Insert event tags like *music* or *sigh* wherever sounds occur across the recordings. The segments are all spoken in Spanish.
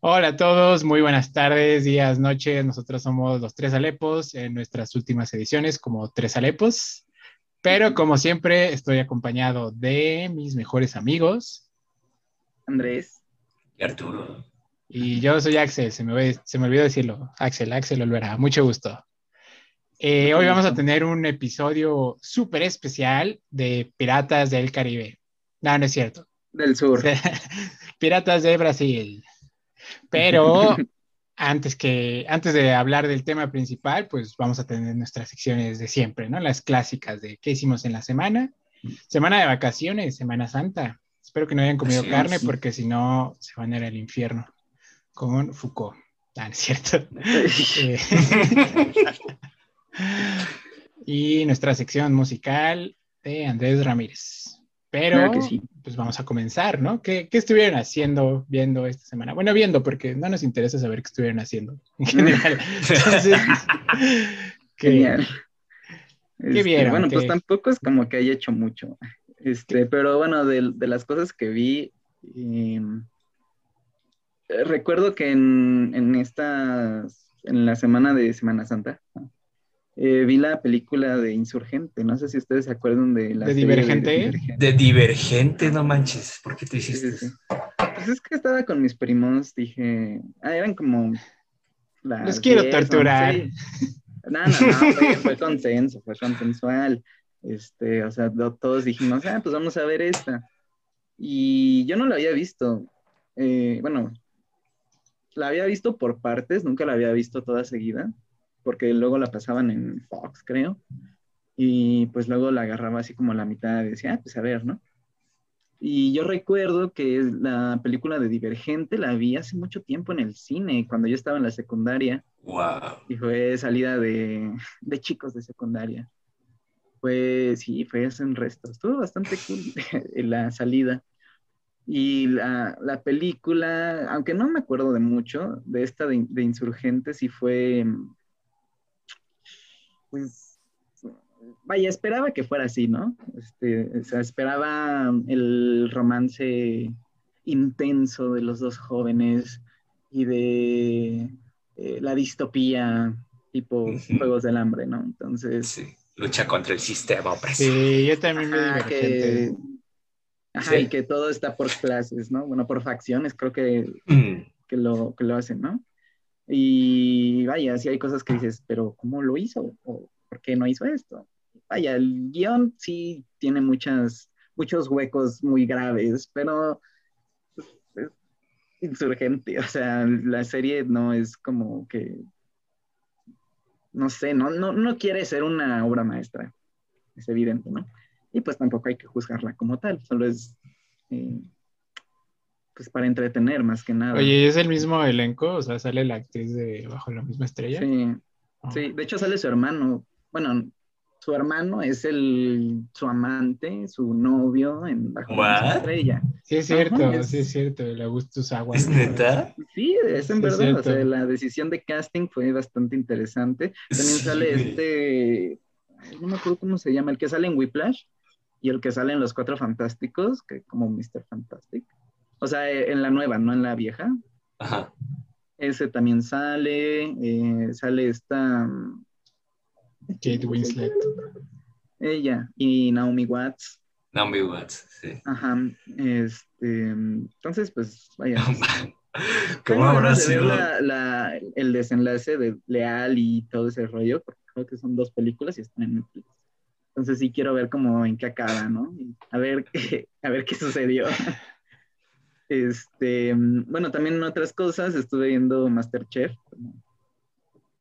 Hola a todos, muy buenas tardes, días, noches. Nosotros somos los Tres Alepos en nuestras últimas ediciones como Tres Alepos. Pero como siempre, estoy acompañado de mis mejores amigos. Andrés. Y Arturo. Y yo soy Axel, se me, se me olvidó decirlo. Axel, Axel Olvera, mucho gusto. Eh, hoy vamos a tener un episodio súper especial de Piratas del Caribe. No, no es cierto. Del sur. *laughs* Piratas de Brasil. Pero *laughs* antes, que, antes de hablar del tema principal, pues vamos a tener nuestras secciones de siempre, ¿no? Las clásicas de qué hicimos en la semana. Semana de vacaciones, Semana Santa. Espero que no hayan comido carne porque si no se van a ir al infierno con Foucault. Ah, no es cierto. *laughs* Eh, *laughs* y nuestra sección musical de Andrés Ramírez. Pero, pues vamos a comenzar, ¿no? ¿Qué, ¿Qué, estuvieron haciendo, viendo esta semana? Bueno, viendo, porque no nos interesa saber qué estuvieron haciendo en general. *laughs* Entonces, *laughs* ¿qué, ¿qué este, vieron? Bueno, pues tampoco es como que haya hecho mucho. Este, pero bueno, de, de las cosas que vi, em, recuerdo que en, en esta, en la semana de Semana Santa, eh, vi la película de Insurgente, no sé si ustedes se acuerdan de la... ¿De Divergente? De Divergente, no manches, ¿por qué te hiciste? Pues es que estaba con mis primos, dije, ah, eran como... Los quiero torturar. No, no, no, fue, consenso, fue consensual. Este, o sea, todos dijimos, ah, pues vamos a ver esta. Y yo no la había visto. Eh, bueno, la había visto por partes, nunca la había visto toda seguida porque luego la pasaban en Fox, creo, y pues luego la agarraba así como a la mitad y decía, ah, pues a ver, ¿no? Y yo recuerdo que la película de Divergente la vi hace mucho tiempo en el cine, cuando yo estaba en la secundaria. Wow. Y fue salida de, de chicos de secundaria. Pues sí, fue hace un resto. Estuvo bastante cool *laughs* la salida. Y la, la, película, aunque no me acuerdo de mucho, de esta de, de Insurgentes, sí fue pues, vaya, esperaba que fuera así, ¿no? Este, o sea, esperaba el romance intenso de los dos jóvenes y de eh, la distopía tipo Juegos del Hambre, ¿no? Entonces... Sí, lucha contra el sistema opresivo. Sí, yo también me ajá, que, ajá, y que todo está por clases, ¿no? Bueno, por facciones, creo que, mm. que, lo, que lo hacen, ¿no? Y vaya, sí hay cosas que dices, pero ¿cómo lo hizo? ¿O por qué no hizo esto? Vaya, el guion sí tiene muchas, muchos huecos muy graves, pero es insurgente. O sea, la serie no es como que, no sé, no, no, no quiere ser una obra maestra. Es evidente, ¿no? Y pues tampoco hay que juzgarla como tal, solo es... Eh, pues para entretener más que nada. Oye, ¿es el mismo elenco? O sea, sale la actriz de Bajo la misma estrella. Sí, ah. sí, de hecho sale su hermano. Bueno, su hermano es el su amante, su novio en Bajo la misma estrella. Sí, es cierto, sí es cierto, el Augustus Aguas. ¿Es neta? Sí, es en verdad. o sea, la decisión de casting fue bastante interesante. También sale este, no me acuerdo cómo se llama, el que sale en Whiplash y el que sale en Los Cuatro Fantásticos, que como Mr. Fantastic. O sea, eh, en la nueva, no en la vieja. Ajá. Ese también sale. Eh, sale esta. Mm, Kate Winslet. Ella. Y Naomi Watts. Naomi Watts, sí. Ajá. Este, entonces, pues, vaya. *laughs* ¿Cómo habrá sido? La, el desenlace de Leal y todo ese rollo, porque creo que son dos películas y están en Netflix. Entonces sí quiero ver cómo en qué acaba, ¿no? A ver qué, *laughs* a ver qué sucedió. *laughs* Este, bueno, también otras cosas, estuve viendo Masterchef.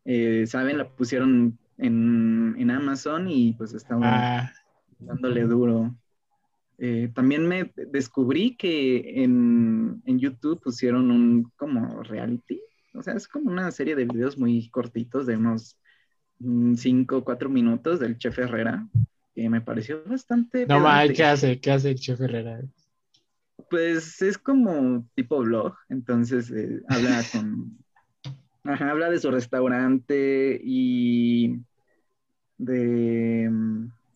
Eh, Saben, la pusieron en, Amazon y pues estaba ah. dándole duro. Eh, también me descubrí que en, YouTube pusieron un como reality. O sea, es como una serie de videos muy cortitos de unos 5 o 4 minutos del chef Herrera, que me pareció bastante... No, mal, ¿qué hace? ¿Qué hace el chef Herrera? Pues es como tipo blog, entonces eh, habla *laughs* con... Ajá, habla de su restaurante y de,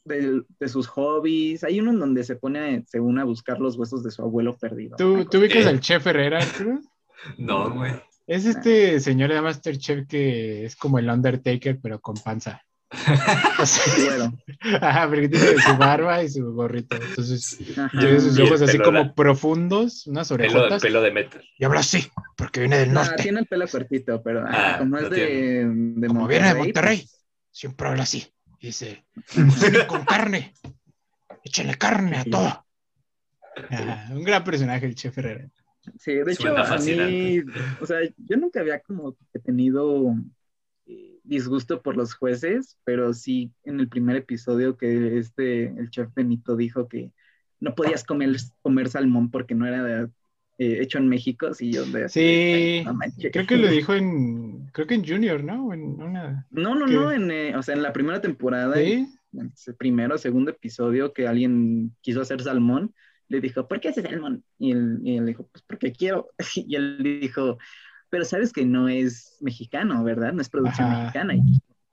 de, sus hobbies. Hay uno en donde se pone, según, a buscar los huesos de su abuelo perdido. ¿Tú, ¿tú ubicas al chef Herrera, *laughs* No, güey. Es este señor de Masterchef que es como el Undertaker, pero con panza. Bueno, *laughs* ajá, porque tiene su *laughs* barba y su gorrito. Entonces, tiene sus ojos así como la- profundos, unas Pelo, orejotas. pelo de metal. Y habla así, porque viene del No, norte. tiene el pelo cortito, pero ajá, Ah, como es de, de Como viene de pues, Monterrey, siempre habla así. Y dice, "Fusilli con carne. Échenle carne a Sí. todo. Un gran personaje, el chef Herrera. Sí, de hecho, Suena a mí, fascinante. o sea, yo nunca había como que tenido eh, disgusto por los jueces, pero sí en el primer episodio que este, el chef Benito dijo que no podías comer, comer salmón porque no era de- eh, hecho en México, sí, yo de Sí, "Ay, no manches". creo que lo *laughs* dijo en, creo que en Junior, ¿no? En una, No, no, que- no, en, eh, o sea, en la primera temporada, ¿sí? en el primero segundo episodio que alguien quiso hacer salmón, le dijo, ¿por qué haces salmón? Y él, y él dijo, pues porque quiero. *laughs* Y él dijo, pero sabes que no es mexicano, ¿verdad? No es producción Ajá. mexicana. Y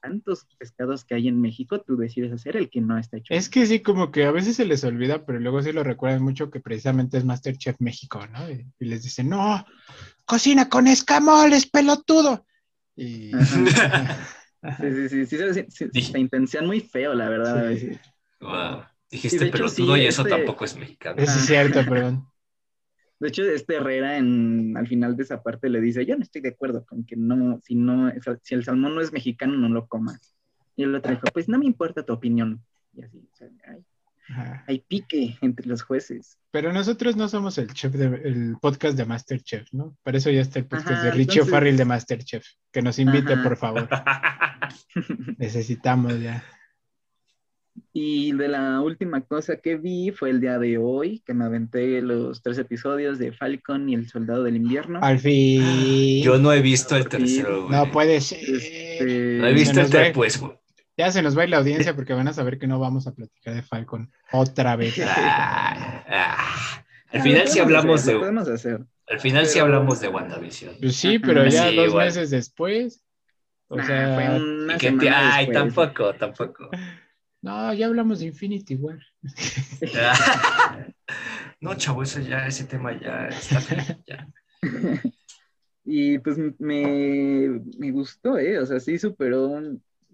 tantos pescados que hay en México, tú decides hacer el que no está hecho. Es que sí, como que a veces se les olvida, pero luego sí lo recuerdan mucho que precisamente es Masterchef México, ¿no? Y, y les dicen, no, cocina con escamoles, pelotudo. Y... *laughs* Sí, sí, sí, sí, sí, sí, se intencionan muy feo, la verdad, a Sí. veces. Wow. Dijiste hecho, pelotudo sí, y eso este- tampoco es mexicano. Eso es cierto, perdón. De hecho, este Herrera en, al final de esa parte le dice, yo no estoy de acuerdo con que no, si no, si el salmón no es mexicano, no lo comas. Y el otro dijo, pues no me importa tu opinión. Y así, o sea, hay, hay pique entre los jueces. Pero nosotros no somos el chef de, el podcast de Masterchef, ¿no? Para eso ya está el podcast Ajá, de Richie entonces- O'Farrill de Masterchef. Que nos invite, Ajá. por favor. *laughs* Necesitamos ya. Y de la última cosa que vi fue el día de hoy, que me aventé los tres episodios de Falcon y el Soldado del Invierno. Al fin. Yo no he visto el Sí. tercero, güey. No puede ser. Este, No he visto el tercero, pues, güey. Ya se nos va a ir la audiencia porque van a saber que no vamos a platicar de Falcon otra vez. Ah, ah. Al ah, final lo sí podemos hacer, de, podemos hacer. al final sí pero- hablamos de WandaVision. Pues sí, pero ya Sí, dos igual. meses después. O Nah, sea, fue una que ay, después. tampoco, tampoco. No, ya hablamos de Infinity War. *laughs* No, chavo, eso ya, ese tema ya está ya. *laughs* Y pues me, me gustó, ¿eh? O sea, sí superó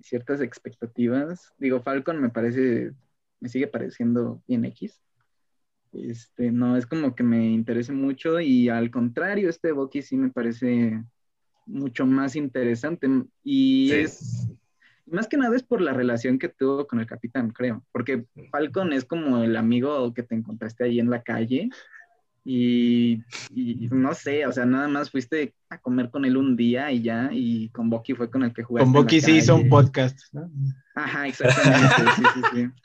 ciertas expectativas. Digo, Falcon me parece, me sigue pareciendo bien X. Este, no es como que me interese mucho y al contrario, este Bucky sí me parece mucho más interesante y Sí. es, más que nada es por la relación que tuvo con el capitán, creo, porque Falcon es como el amigo que te encontraste ahí en la calle y, y no sé, o sea, nada más fuiste a comer con él un día y ya, y con Bucky fue con el que jugaste. Con en la Bucky sí hizo un calle. podcast, ¿no? Ajá, exactamente, sí, sí, sí. *laughs*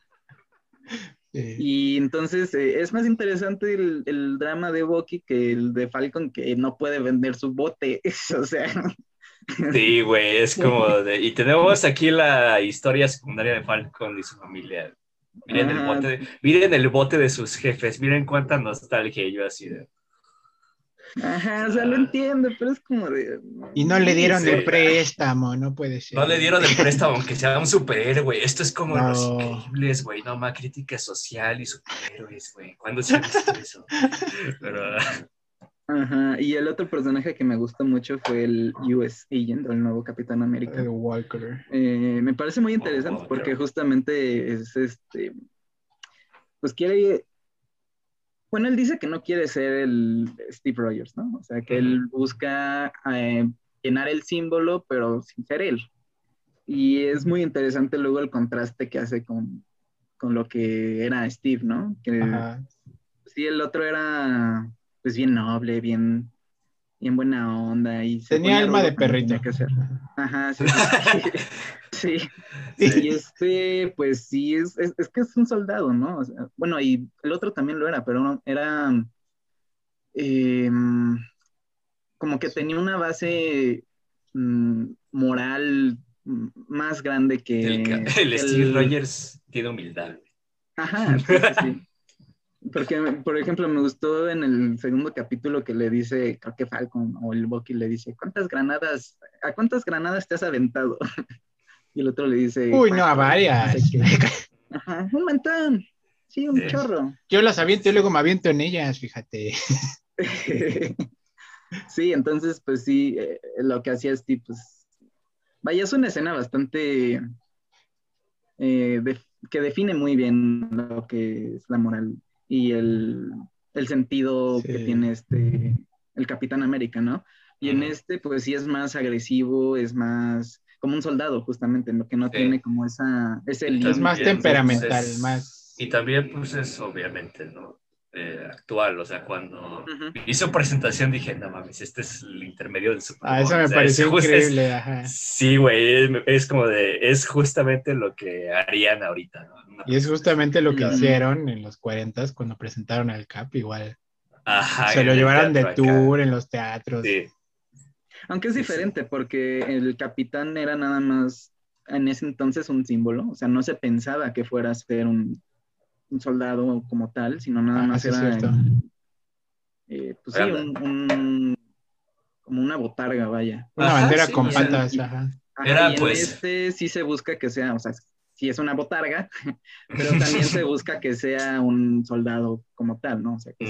Sí. Y entonces eh, es más interesante el, el drama de Bucky que el de Falcon que no puede vender su bote. *laughs* o sea, Sí, güey, es como de... Y tenemos aquí la historia secundaria de Falcon y su familia. Miren el Ajá. bote de, miren el bote de sus jefes, miren cuánta nostalgia yo así de... ajá, o sea, lo entiendo, pero es como de. Y no le dieron Sí. el préstamo, no puede ser. No le dieron el préstamo aunque sea un superhéroe. Esto es como No. los increíbles, güey. No más crítica social y superhéroes, güey. ¿Cuándo se ha visto eso? Pero Ajá, y el otro personaje que me gustó mucho fue el US Agent, o el nuevo Capitán América. El Walker. Eh, me parece muy interesante Oh, porque justamente es este, pues quiere, bueno, él dice que no quiere ser el Steve Rogers, ¿no? O sea, que él busca eh, llenar el símbolo, pero sin ser él. Y es muy interesante luego el contraste que hace con, con lo que era Steve, ¿no? Que Ajá. sí, el otro era pues bien noble, bien, bien buena onda y se Tenía alma de perrito. tenía que ser. Ajá, sí. sí. sí. *laughs* Y este, pues sí, es, es, es que es un soldado, ¿no? O sea, bueno, y el otro también lo era, pero no- era eh, como que tenía una base mm, moral más grande que el, ca- *laughs* el Steve Rogers tiene humildad. Ajá, sí, sí, sí. Porque, por ejemplo, me gustó en el segundo capítulo que le dice, creo que Falcon o el Bucky le dice, ¿cuántas granadas, a cuántas granadas te has aventado? *laughs* Y el otro le dice, Uy, no, a varias. No sé qué. *laughs* Ajá, un montón. Sí, un Sí. chorro. Yo las aviento y luego me aviento en ellas, fíjate. *laughs* Sí, entonces, pues sí, eh, lo que hacía Steve, pues, vaya, es una escena bastante, eh, que define muy bien lo que es la moral y el, sentido que tiene este, el Capitán América, ¿no? Y en este, pues sí es más agresivo, es más como un soldado, justamente, lo que no tiene como esa, ese Es más temperamental, más... Y también, pues es obviamente, ¿no? Eh, actual, o sea, cuando hizo presentación dije, no mames, este es el intermedio del Super Ah, eso me pareció increíble, ajá. Sí, güey, es, como de, es justamente lo que harían ahorita, ¿no? y es justamente lo que hicieron en los 40 cuando presentaron al Cap, igual. Ajá, Se lo llevaron de tour en los teatros. Sí. Aunque es diferente, porque el capitán era nada más en ese entonces un símbolo, o sea, no se pensaba que fuera a ser un, un soldado como tal, sino nada ah, más era eh, pues sí, un, como una botarga, vaya. Una bandera con patas, ajá. Era, pues... este sí se busca que sea, o sea, sí es una botarga, *laughs* pero *laughs* también se busca que sea un soldado como tal, ¿no? O sea, que,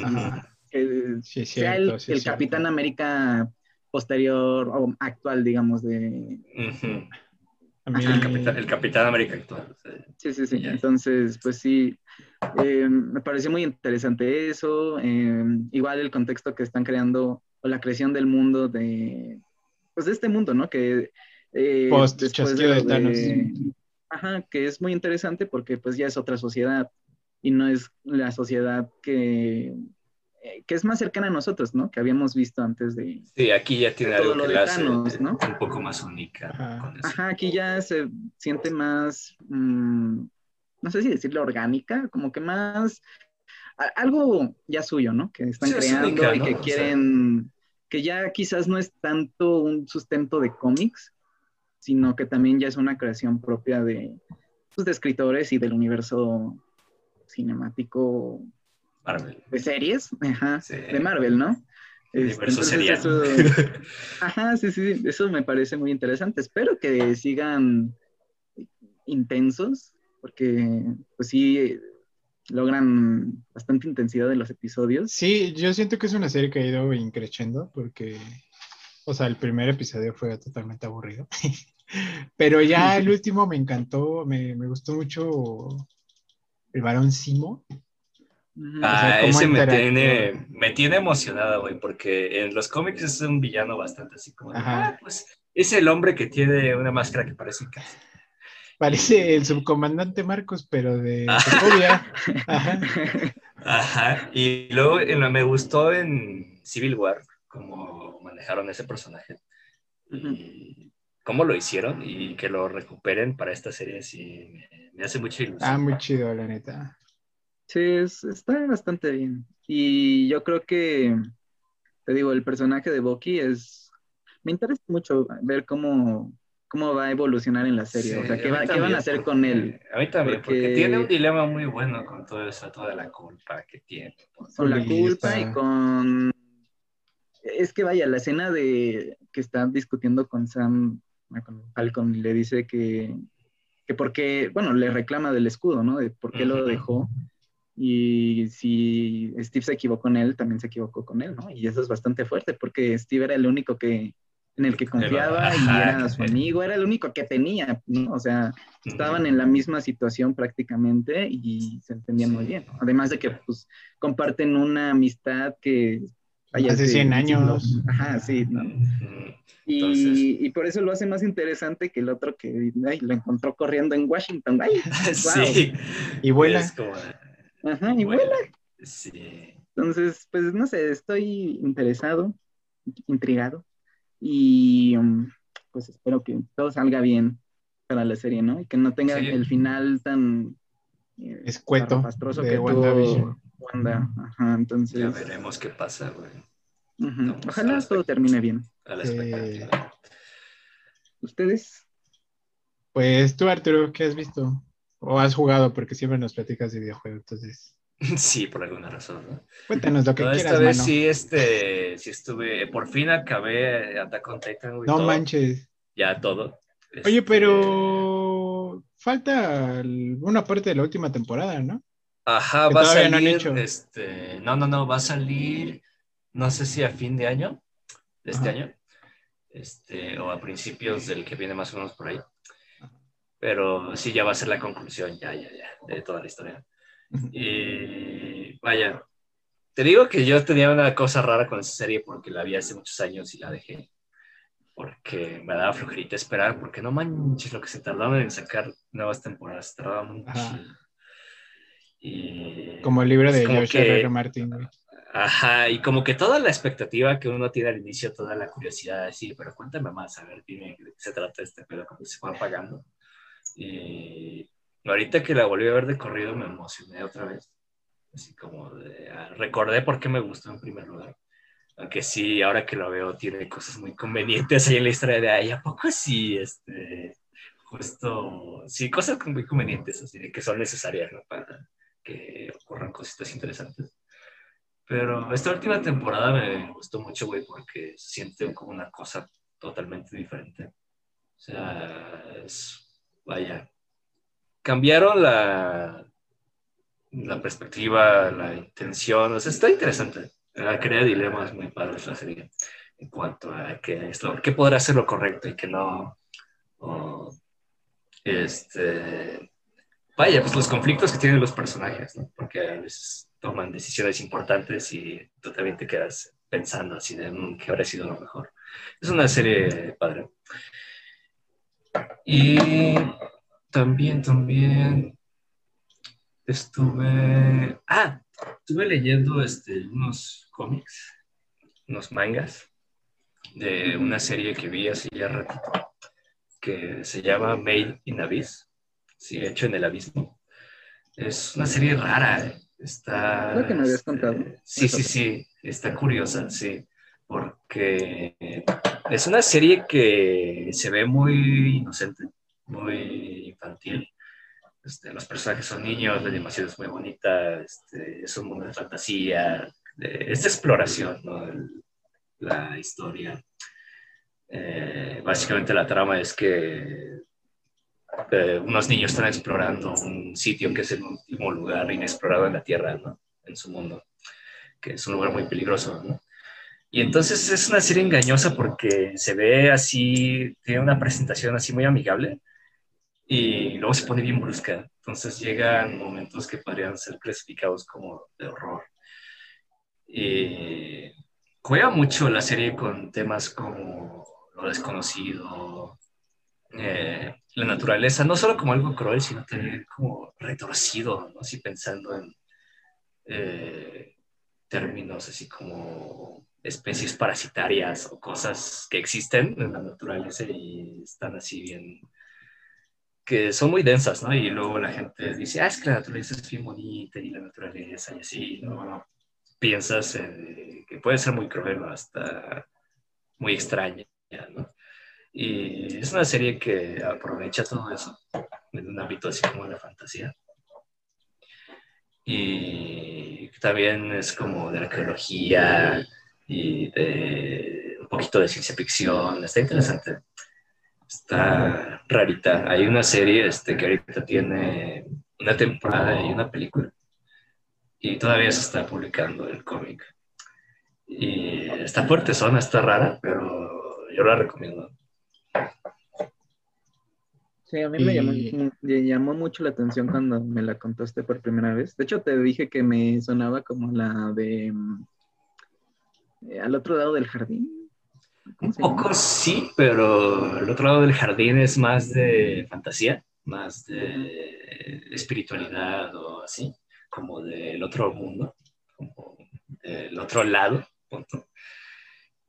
sea el, Capitán América posterior o actual, digamos, de... el, Capitán, América actual. Sí, sí, sí. Entonces, pues sí, eh, me pareció muy interesante eso. Eh, igual el contexto que están creando o la creación del mundo de, pues de este mundo, ¿no? Que eh, Post después de, Ajá, que es muy interesante porque pues ya es otra sociedad y no es la sociedad que eh, que es más cercana a nosotros, ¿no? Que habíamos visto antes de... Sí, aquí ya tiene algo que la hace ¿no? un poco más única. Ajá. aquí ya se siente más, mm, no sé si decirlo orgánica, como que más, algo ya suyo, ¿no? Que están creando y que quieren, que ya quizás no es tanto un sustento de cómics, sino que también ya es una creación propia de, pues, de escritores y del universo cinemático de series, ajá, de Marvel, ¿no? Este, eso, *laughs* ajá, sí, sí, eso me parece muy interesante. Espero que sigan intensos, porque pues sí logran bastante intensidad en los episodios. Sí, yo siento que es una serie que ha ido increciendo, porque, o sea, el primer episodio fue totalmente aburrido. *laughs* Pero ya el *laughs* último me encantó, me, me gustó mucho el varón Simo. Ah, ese me tiene, me tiene emocionada, güey, porque en los cómics es un villano bastante así como, ah, pues es el hombre que tiene una máscara que parece casi. Parece el subcomandante Marcos, pero de *laughs* Ajá. Ajá. Y luego me gustó en Civil War cómo manejaron ese personaje. Y cómo lo hicieron y que lo recuperen para esta serie, sí, me, me hace mucha ilusión. Ah, muy chido, la neta. Sí, está bastante bien. Y yo creo que, te digo, el personaje de Bucky es... Me interesa mucho ver cómo, cómo va a evolucionar en la serie. o sea, ¿qué, van a hacer con él? A mí también, porque... tiene un dilema muy bueno con todo eso, toda la culpa que tiene. Con la culpa y con... Es que vaya, la escena de que están discutiendo con Sam, con Falcon, le dice que, que porque, bueno, le reclama del escudo, ¿no? De por qué lo dejó. Y si Steve se equivocó con él, también se equivocó con él, ¿no? Y eso es bastante fuerte porque Steve era el único que, en el que confiaba y era su amigo, era el único que tenía, ¿no? O sea, estaban en la misma situación prácticamente y se entendían muy bien. Además de que, pues, comparten una amistad que... Hace 100 años. Ajá, sí, ¿no? Y, y, por eso lo hace más interesante que el otro que lo encontró corriendo en Washington. Ay, *laughs* Sí. Y vuela. Ajá, y vuela. Sí. Entonces, pues no sé, estoy interesado, intrigado y um, pues espero que todo salga bien para la serie, ¿no? Y que no tenga el final tan eh, escueto de que. Wanda. Ajá, entonces. Ya veremos qué pasa, güey. Ojalá todo termine bien. A la expectativa. ¿Ustedes? Pues tú, Arturo, ¿qué has visto? ¿O has jugado? Porque siempre nos platicas de videojuegos, entonces. *laughs* Sí, por alguna razón, ¿no? Cuéntanos lo que quieras, esta vez sí, este, sí estuve, por fin acabé Attack on Titan. no manches. Ya todo. Oye, este, pero falta una parte de la última temporada, ¿no? Ajá, va a salir, no este, no, no, no, va a salir, no sé si a fin de año, de este año, este, o a principios del que viene más o menos por ahí. Pero sí, ya va a ser la conclusión, ya, ya, ya, de toda la historia. Y vaya, te digo que yo tenía una cosa rara con esa serie porque la vi hace muchos años y la dejé. Porque me daba flojerita esperar, porque no manches lo que se tardaba en sacar nuevas temporadas, tardaba mucho. Y como el libro de George R. R. Martin, Ajá, y como que toda la expectativa que uno tiene al inicio, toda la curiosidad, decir, pero cuéntame más, a ver, dime de qué se trata este pedo, cómo se va apagando. Y ahorita que la volví a ver de corrido me emocioné otra vez. Así como de, ah, recordé por qué me gustó en primer lugar. Aunque sí, ahora que lo veo, tiene cosas muy convenientes ahí en la historia de, ay, ¿a poco sí? Este, justo, sí, cosas muy convenientes, así que son necesarias ¿no? para que ocurran cositas interesantes. Pero esta última temporada me gustó mucho, güey, porque siente como una cosa totalmente diferente. O sea, es, vaya, cambiaron la, la perspectiva, la intención, o sea, está interesante. Crea dilemas muy padres la serie en cuanto a qué, esto, qué podrá ser lo correcto y qué no. este, vaya, pues los conflictos que tienen los personajes, ¿no? porque a veces toman decisiones importantes y tú también te quedas pensando así de mm, qué habría sido lo mejor. Es una serie padre. Y también, también estuve, ah, estuve leyendo este, unos cómics, unos mangas de una serie que vi hace ya ratito, que se llama Made in Abyss, sí, hecho en el abismo. Es una serie rara, ¿eh? está... Lo que me habías contado. Sí, sí, sí, está curiosa, sí, porque es una serie que se ve muy inocente, muy infantil. Este, los personajes son niños, la animación es muy bonita, este, es un mundo de fantasía, de, esta exploración, ¿no? la historia. Eh, básicamente la trama es que eh, unos niños están explorando un sitio que es el último lugar inexplorado en la Tierra, ¿no? en su mundo, que es un lugar muy peligroso. ¿no? Y entonces es una serie engañosa porque se ve así, tiene una presentación así muy amigable, y luego se pone bien brusca. Entonces llegan momentos que podrían ser clasificados como de horror. Y juega mucho la serie con temas como lo desconocido, eh, la naturaleza, no solo como algo cruel, sino también como retorcido, ¿no? así pensando en eh, términos así como especies parasitarias o cosas que existen en la naturaleza y están así bien que son muy densas, ¿no? Y luego la gente dice, ah, es que la naturaleza es bien bonita y la naturaleza y así, ¿no? Piensas que puede ser muy cruel hasta muy extraña, ¿no? Y es una serie que aprovecha todo eso en un ámbito así como de fantasía. Y también es como de arqueología y de un poquito de ciencia ficción. Está interesante está rarita. Hay una serie este, que ahorita tiene una temporada y una película. Y todavía se está publicando el cómic. Y está fuerte, zona, está rara, pero yo la recomiendo. Sí, a mí me, llamó, me, llamó, mucho la atención cuando me la contaste por primera vez. De hecho, te dije que me sonaba como la de mm, eh, Al otro lado del jardín. Un poco sí, pero el otro lado del jardín es más de fantasía, más de espiritualidad o así, como del otro mundo, como del otro lado.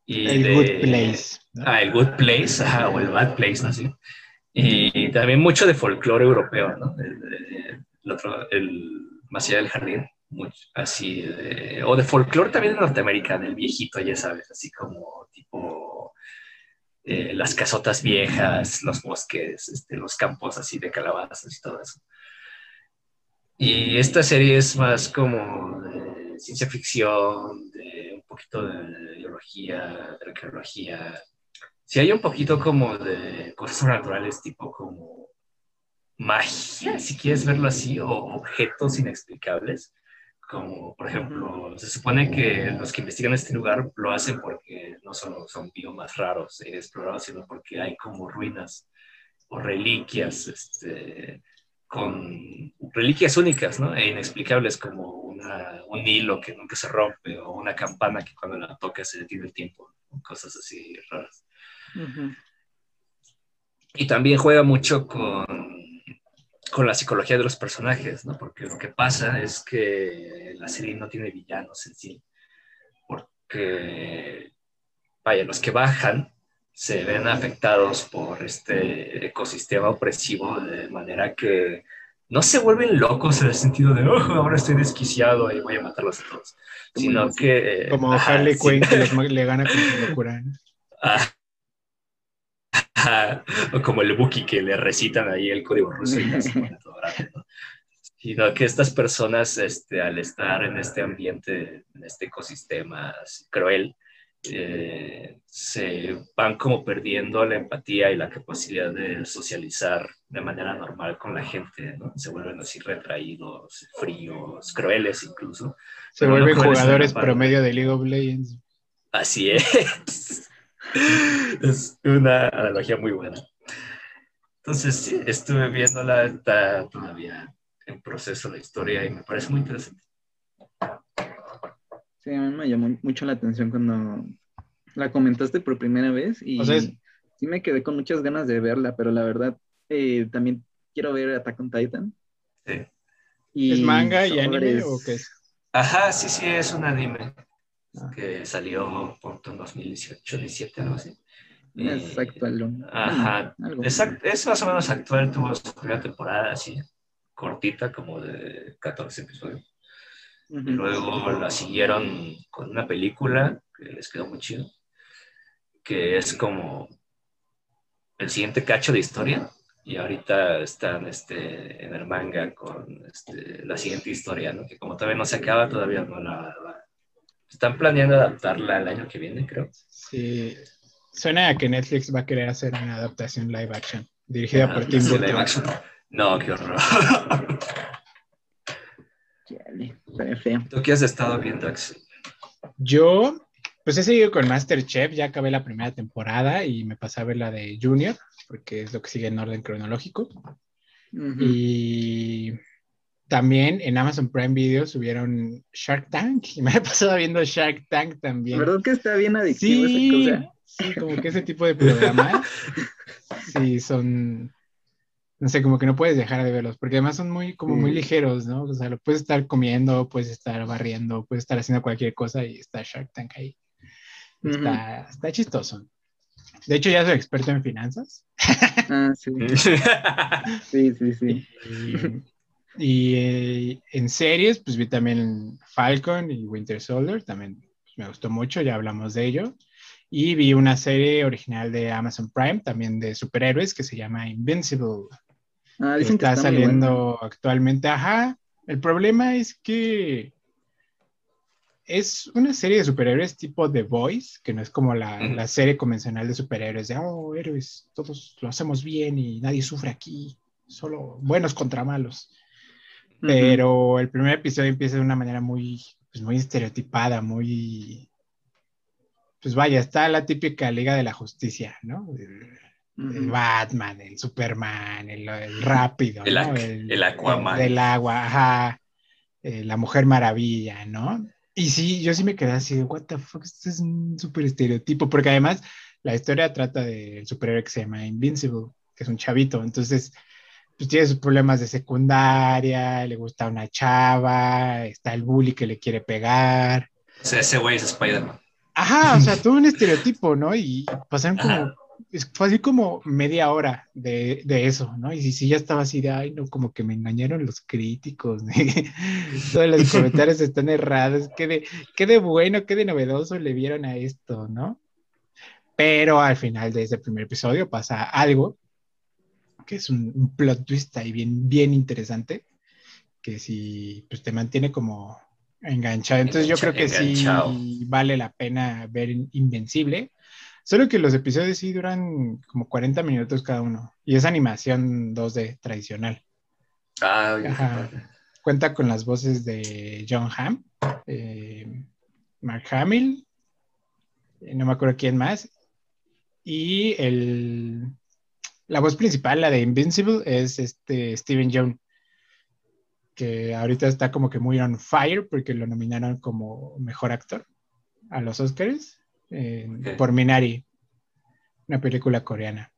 Y el Good Place. Ah, el Good Place, o el Bad Place, ¿no? Sí. Y también mucho de folclore europeo, ¿no? El, otro, el más allá del jardín, así, o de folclore también de Norteamérica, del viejito, ya sabes, así como tipo eh, las casotas viejas, los bosques, este, los campos así de calabazas y todo eso. Y esta serie es más como de ciencia ficción, de un poquito de biología, de arqueología. Si hay un poquito como de cosas sobrenaturales, tipo como magia, si quieres verlo así, o objetos inexplicables, Como, por ejemplo, se supone que los que investigan este lugar lo hacen porque no solo son biomas raros explorados, sino porque hay como ruinas o reliquias, este, con reliquias únicas, ¿no? E inexplicables como una, un hilo que nunca se rompe o una campana que cuando la toca se detiene el tiempo, cosas así raras. Y también juega mucho con, con la psicología de los personajes, ¿no? Porque lo que pasa es que la serie no tiene villanos en sí, porque, vaya, los que bajan se ven afectados por este ecosistema opresivo de manera que no se vuelven locos en el sentido de, oh, ahora estoy desquiciado y voy a matarlos a todos, sino que... Como Harley Quinn que *laughs* le gana con su locura. *laughs* o como el Buki que le recitan ahí el código ruso y Sino *laughs* que estas personas, este, al estar en este ambiente, en este ecosistema cruel, eh, se van como perdiendo la empatía y la capacidad de socializar de manera normal con la gente, ¿no? Se vuelven así retraídos, fríos, crueles incluso. Se vuelven jugadores promedio de League of Legends. Así es. *laughs* es una analogía muy buena. Entonces, sí, estuve viéndola, está todavía en proceso la historia y me parece muy interesante. Sí, a mí me llamó mucho la atención cuando la comentaste por primera vez y sí me quedé con muchas ganas de verla, pero la verdad eh, también quiero ver Attack on Titan. Sí. ¿Es manga y anime o qué es? Ajá, sí, sí, es un anime ah. que salió por en 2018, 17, algo así. Es actual. Ajá, es más o menos actual, tuvo su primera temporada así, cortita, como de 14 episodios. Y luego la siguieron con una película que les quedó muy chido, que es como el siguiente cacho de historia. Y ahorita están este, en el manga con este, la siguiente historia, ¿no? que como todavía no se acaba, todavía no la, Están planeando adaptarla el año que viene, creo. Sí, suena a que Netflix va a querer hacer una adaptación live action, dirigida ah, por Tim Burton. No, qué horror. ¿Tú qué has estado viendo, Axel? Yo, pues he seguido con Masterchef, ya acabé la primera temporada y me pasé a ver la de Junior, porque es lo que sigue en orden cronológico. Y también en Amazon Prime Video subieron Shark Tank y me *laughs* he pasado viendo Shark Tank también. ¿Verdad que está bien adictivo sí, esa cosa? Sí, como que ese tipo de programas *laughs* sí son no sé, como que no puedes dejar de verlos, porque además son muy, como muy ligeros, ¿no? O sea, lo puedes estar comiendo, puedes estar barriendo, puedes estar haciendo cualquier cosa y está Shark Tank ahí. Está, está chistoso. De hecho, ya soy experto en finanzas. Ah, sí. *laughs* sí, sí, sí. Y, eh, en series, pues vi también Falcon y Winter Soldier, también pues, me gustó mucho, ya hablamos de ello. Y vi una serie original de Amazon Prime, también de superhéroes, que se llama Invincible. Ah, está, saliendo actualmente. Ajá. El problema es que es una serie de superhéroes tipo The Voice, que no es como la, serie convencional de superhéroes de, oh, héroes, todos lo hacemos bien y nadie sufre aquí, solo buenos contra malos. Pero el primer episodio empieza de una manera muy, pues muy estereotipada, muy... Pues vaya, está la típica Liga de la Justicia, ¿no? el Batman, el Superman, el, rápido, el, ¿no? el, Aquaman. del agua, ajá, eh, la Mujer Maravilla, ¿no? Y sí, yo sí me quedé así de, what the fuck, este es un súper estereotipo, porque además la historia trata del superhéroe que se llama Invincible, que es un chavito, entonces, pues tiene sus problemas de secundaria, le gusta una chava, está el bully que le quiere pegar. O sea, ese güey es Spider-Man. Ajá, o sea, todo un estereotipo, ¿no? Y pasaron como fue así como media hora de, de eso, ¿no? Y si, ya estaba así de, ay, no, como que me engañaron los críticos, *laughs* todos los comentarios están errados, qué de, qué de bueno, qué de novedoso le vieron a esto, ¿no? Pero al final de ese primer episodio pasa algo que es un, plot twist ahí bien, bien interesante, que si pues te mantiene como enganchado. Entonces yo creo que sí vale la pena ver Invencible Solo que los episodios sí duran como 40 minutos cada uno. Y es animación 2D tradicional. Ah, cuenta con las voces de John Hamm, eh, Mark Hamill, eh, no me acuerdo quién más, y el, la voz principal, la de Invincible, es este Steven Young, que ahorita está como que muy on fire porque lo nominaron como mejor actor a los Oscars por Minari, una película coreana.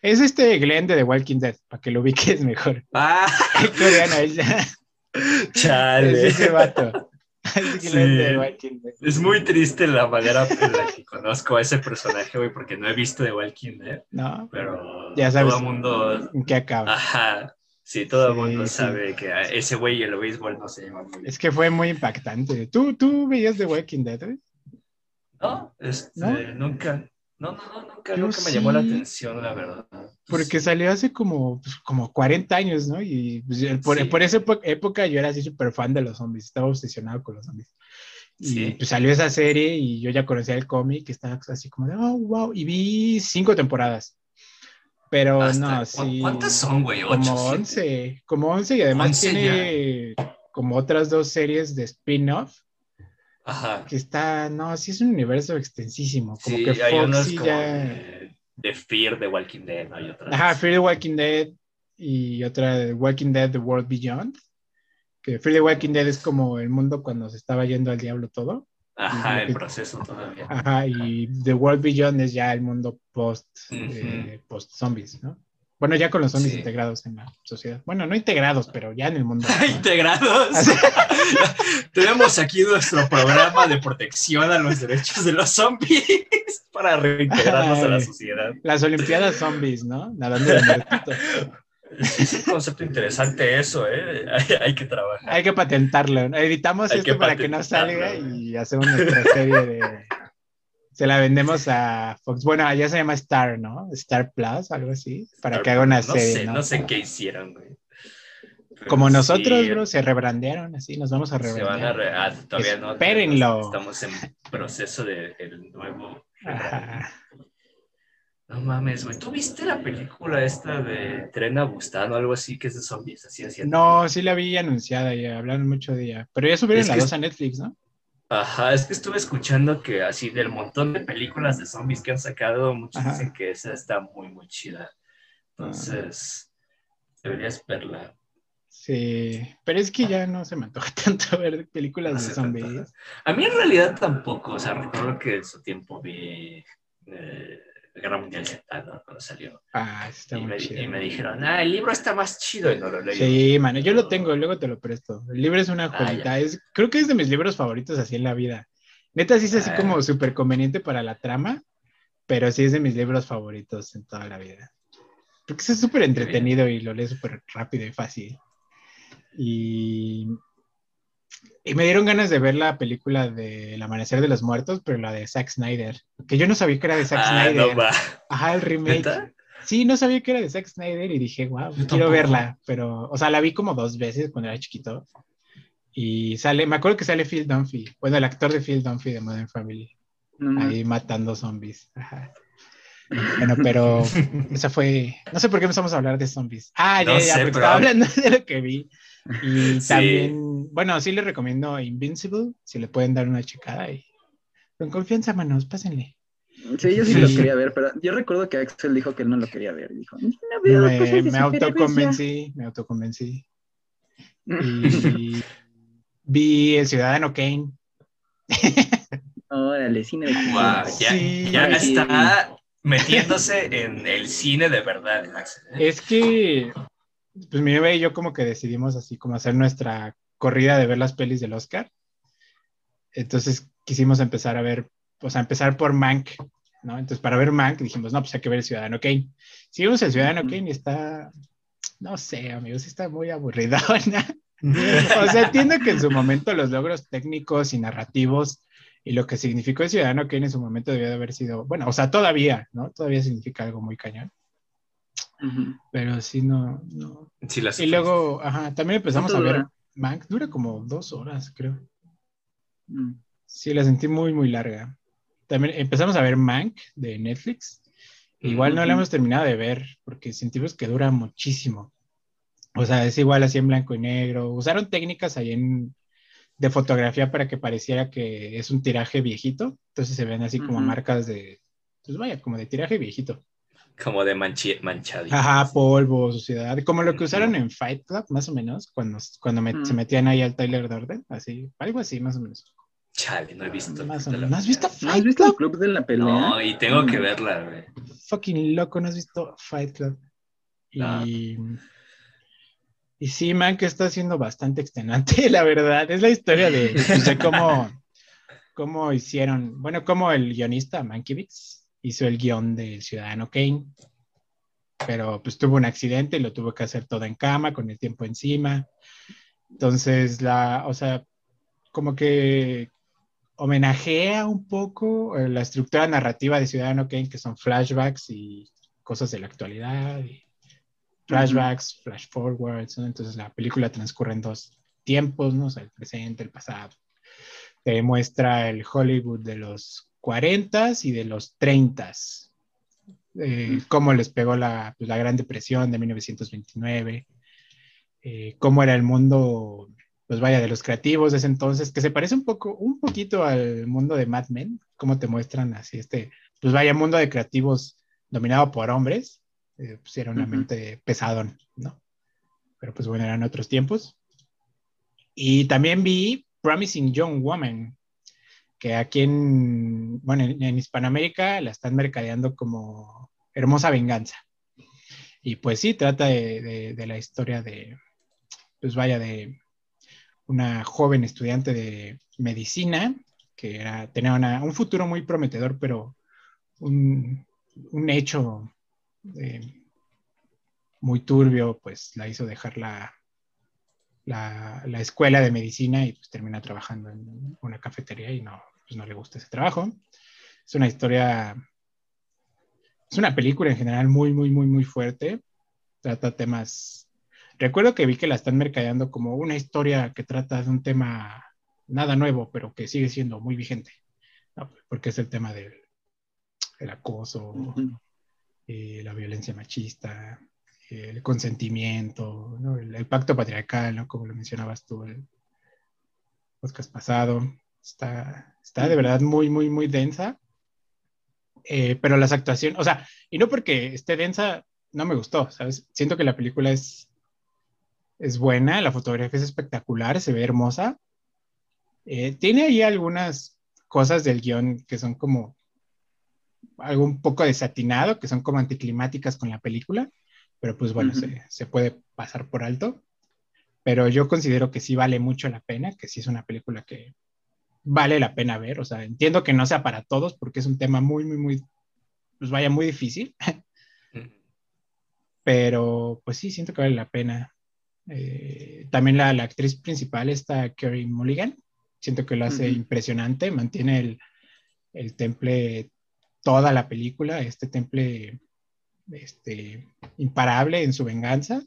Es este Glenn de The Walking Dead, para que lo ubiques mejor. Ah. *laughs* coreano, ella. *laughs* Chale. Es ese vato. Es muy triste la manera en la que conozco a ese personaje, güey, porque no he visto The Walking Dead. No. Pero ya sabes todo el mundo. ¿En qué acaba? Ajá. Sí, todo el mundo sabe que ese güey y el béisbol no se llaman Es que fue muy impactante. ¿Tú, tú veías The Walking Dead, güey? No, este, nunca. No, no, no, nunca, nunca me llamó la atención, la verdad. Porque salió hace como, pues, como 40 años, ¿no? Y pues, por, esa época yo era así súper fan de los zombies, estaba obsesionado con los zombies. Y pues salió esa serie y yo ya conocía el cómic, estaba así como de, oh, wow, y vi cinco temporadas. Pero no, sí. ¿Cuántas son, güey? Como 11, como 11 y además tiene como otras dos series de spin-off Ajá. Que está, no, sí es un universo extensísimo. Como sí, que Fox hay unos ya... de, Fear de Walking Dead, ¿no? Hay otras. Ajá, Fear the Walking Dead y otra de Walking Dead, The World Beyond. Que Fear the Walking Dead es como el mundo cuando se estaba yendo al diablo todo. Ajá, el proceso todavía. Ajá, y The World Beyond es ya el mundo post, eh, post zombies, ¿no? Bueno, ya con los zombies integrados en la sociedad. Bueno, no integrados, pero ya en el mundo. *laughs* ¿Integrados? *laughs* Tenemos aquí nuestro programa de protección a los derechos de los zombies *laughs* para reintegrarlos a la sociedad. Las Olimpiadas zombies, ¿no? Nadando de muertito. Es un concepto interesante eso, ¿eh? Hay, que trabajar. Hay que patentarlo. Editamos esto para que no salga y hacemos nuestra serie de se la vendemos a Fox. Bueno, allá se llama Star, ¿no? Star Plus, algo así, para que haga una serie. Sé, ¿no? sé qué hicieron, güey. Como nosotros, bro, se rebrandearon, así, nos vamos a rebrandear. Se van a re ah, todavía no. Espérenlo. Estamos en proceso de el nuevo. No mames, güey. ¿Tú viste la película esta de Tren a Bustano o algo así que es de zombies? Así, así. No, sí la vi anunciada y hablaron mucho de ella. Pero ya subieron la dos a Netflix, ¿no? Ajá, es que estuve escuchando que así del montón de películas de zombies que han sacado, muchos dicen que esa está muy, muy chida. Entonces, deberías verla. Sí, pero es que ya no se me antoja *laughs* tanto ver películas de zombies. A mí en realidad tampoco, o sea, recuerdo que en su tiempo vi eh, Guerra Mundial Z, ¿no? Cuando salió. Ah, está muy chido. Y me dijeron, ah, el libro está más chido y no lo leí. Sí, mano, yo lo tengo, luego te lo presto. El libro es una ah, joyita, es, creo que es de mis libros favoritos así en la vida. Neta, sí es así como ah. súper conveniente para la trama, pero sí es de mis libros favoritos en toda la vida. Porque es súper entretenido y lo lees súper rápido y fácil. Y y me dieron ganas de ver la película de El Amanecer de los Muertos, pero la de Zack Snyder. Que yo no sabía que era de Zack ah, Snyder. No Ajá, el remake. Sí, no sabía que era de Zack Snyder y dije, wow, quiero verla. Pero, o sea, la vi como dos veces cuando era chiquito. Y sale, me acuerdo que sale Phil Dunphy. Bueno, el actor de Phil Dunphy de Modern Family. Ahí matando zombies. Ajá. Bueno, pero *laughs* esa fue. No sé por qué empezamos a hablar de zombies. Ah, ya, ya, porque estaba hablando de lo que vi. Y también, bueno, sí les recomiendo Invincible, si le pueden dar una checada y con confianza, manos, pásenle. Sí, yo sí, lo quería ver, pero yo recuerdo que Axel dijo que él no lo quería ver. Dijo, no veo me, me autoconvencí, me autoconvencí. *laughs* Y vi El Ciudadano Kane. *laughs* Órale, cine de wow, ya, ya está metiéndose en el cine de verdad, Axel. ¿eh? Es que pues mi bebé y yo como que decidimos así como hacer nuestra corrida de ver las pelis del Oscar. Entonces quisimos empezar a ver, pues a empezar por Mank, ¿no? Entonces para ver Mank dijimos, no, pues hay que ver el Ciudadano Kane. Si vemos el Ciudadano Kane y está, no sé, amigos, está muy aburrido, o sea, entiendo que en su momento los logros técnicos y narrativos y lo que significó el Ciudadano Kane en su momento debió de haber sido, bueno, o sea, todavía, ¿no? Todavía significa algo muy cañón. Pero sí, no. no. y luego, ajá, también empezamos a ver Mank. Dura como dos horas, creo. Mm. Sí, la sentí muy, muy larga. También empezamos a ver Mank de Netflix. Igual no la hemos terminado de ver porque sentimos que dura muchísimo. O sea, es igual así en blanco y negro. Usaron técnicas ahí en, de fotografía para que pareciera que es un tiraje viejito. Entonces se ven así como marcas de, pues vaya, como de tiraje viejito. Como de manchado. Ajá, polvo, suciedad. Como lo que usaron en Fight Club, más o menos, cuando, cuando se metían ahí al Tyler Durden, así, algo así, más o menos. Chale, no he visto. ¿No has visto Fight ¿No has visto el Club de la Pelea? No, y tengo que verla, güey. Fucking loco, ¿no has visto Fight Club? Y... Y sí, man, que está siendo bastante extenuante, *laughs* la verdad. Es la historia de, pues, cómo, cómo hicieron, bueno, cómo el guionista, Mankiewicz, hizo el guion del Ciudadano Kane. Pero pues tuvo un accidente y lo tuvo que hacer todo en cama, con el tiempo encima. Entonces, la, o sea, como que homenajea un poco eh, la estructura narrativa de Ciudadano Kane, que son flashbacks y cosas de la actualidad. Y, flashbacks, flash forwards, entonces la película transcurre en dos tiempos, ¿no? el presente, el pasado. Te muestra el Hollywood de los 40 y de los 30 eh, cómo les pegó la, pues, la, Gran Depresión de 1929, eh, cómo era el mundo, pues vaya, de los creativos de ese entonces, que se parece un poco, un poquito al mundo de Mad Men, cómo te muestran así este, pues vaya, mundo de creativos dominado por hombres, eh, pues era una mente pesadón, ¿no? Pero pues bueno, eran otros tiempos. Y también vi Promising Young Woman, que aquí en, bueno, en, Hispanoamérica la están mercadeando como Hermosa Venganza. Y pues sí, trata de, la historia de, pues vaya, de una joven estudiante de medicina que tenía un futuro muy prometedor, pero un, un hecho muy turbio, pues la hizo dejar la, la, escuela de medicina y pues termina trabajando en una cafetería y no, pues, no le gusta ese trabajo. Es una historia, es una película en general muy, muy, muy, muy fuerte. Trata temas... Recuerdo que vi que la están mercadeando como una historia que trata de un tema nada nuevo, pero que sigue siendo muy vigente, porque es el tema del el acoso, eh, la violencia machista, el consentimiento, el, pacto patriarcal, ¿no? como lo mencionabas tú el podcast pasado. Está, está de verdad muy, muy, muy densa. Eh, pero las actuaciones, o sea, y no porque esté densa, no me gustó, ¿sabes? Siento que la película es, es buena, la fotografía es espectacular, se ve hermosa. Eh, tiene ahí algunas cosas del guion que son como algo un poco desatinado, que son como anticlimáticas con la película, pero pues bueno, se, puede pasar por alto. Pero yo considero que sí vale mucho la pena, que sí es una película que vale la pena ver. O sea, entiendo que no sea para todos porque es un tema muy, muy, muy, pues vaya, muy difícil. pero pues sí, siento que vale la pena. Eh, también la, actriz principal está Kerry Mulligan. Siento que lo hace impresionante, mantiene el, el temple toda la película, este temple este, imparable en su venganza.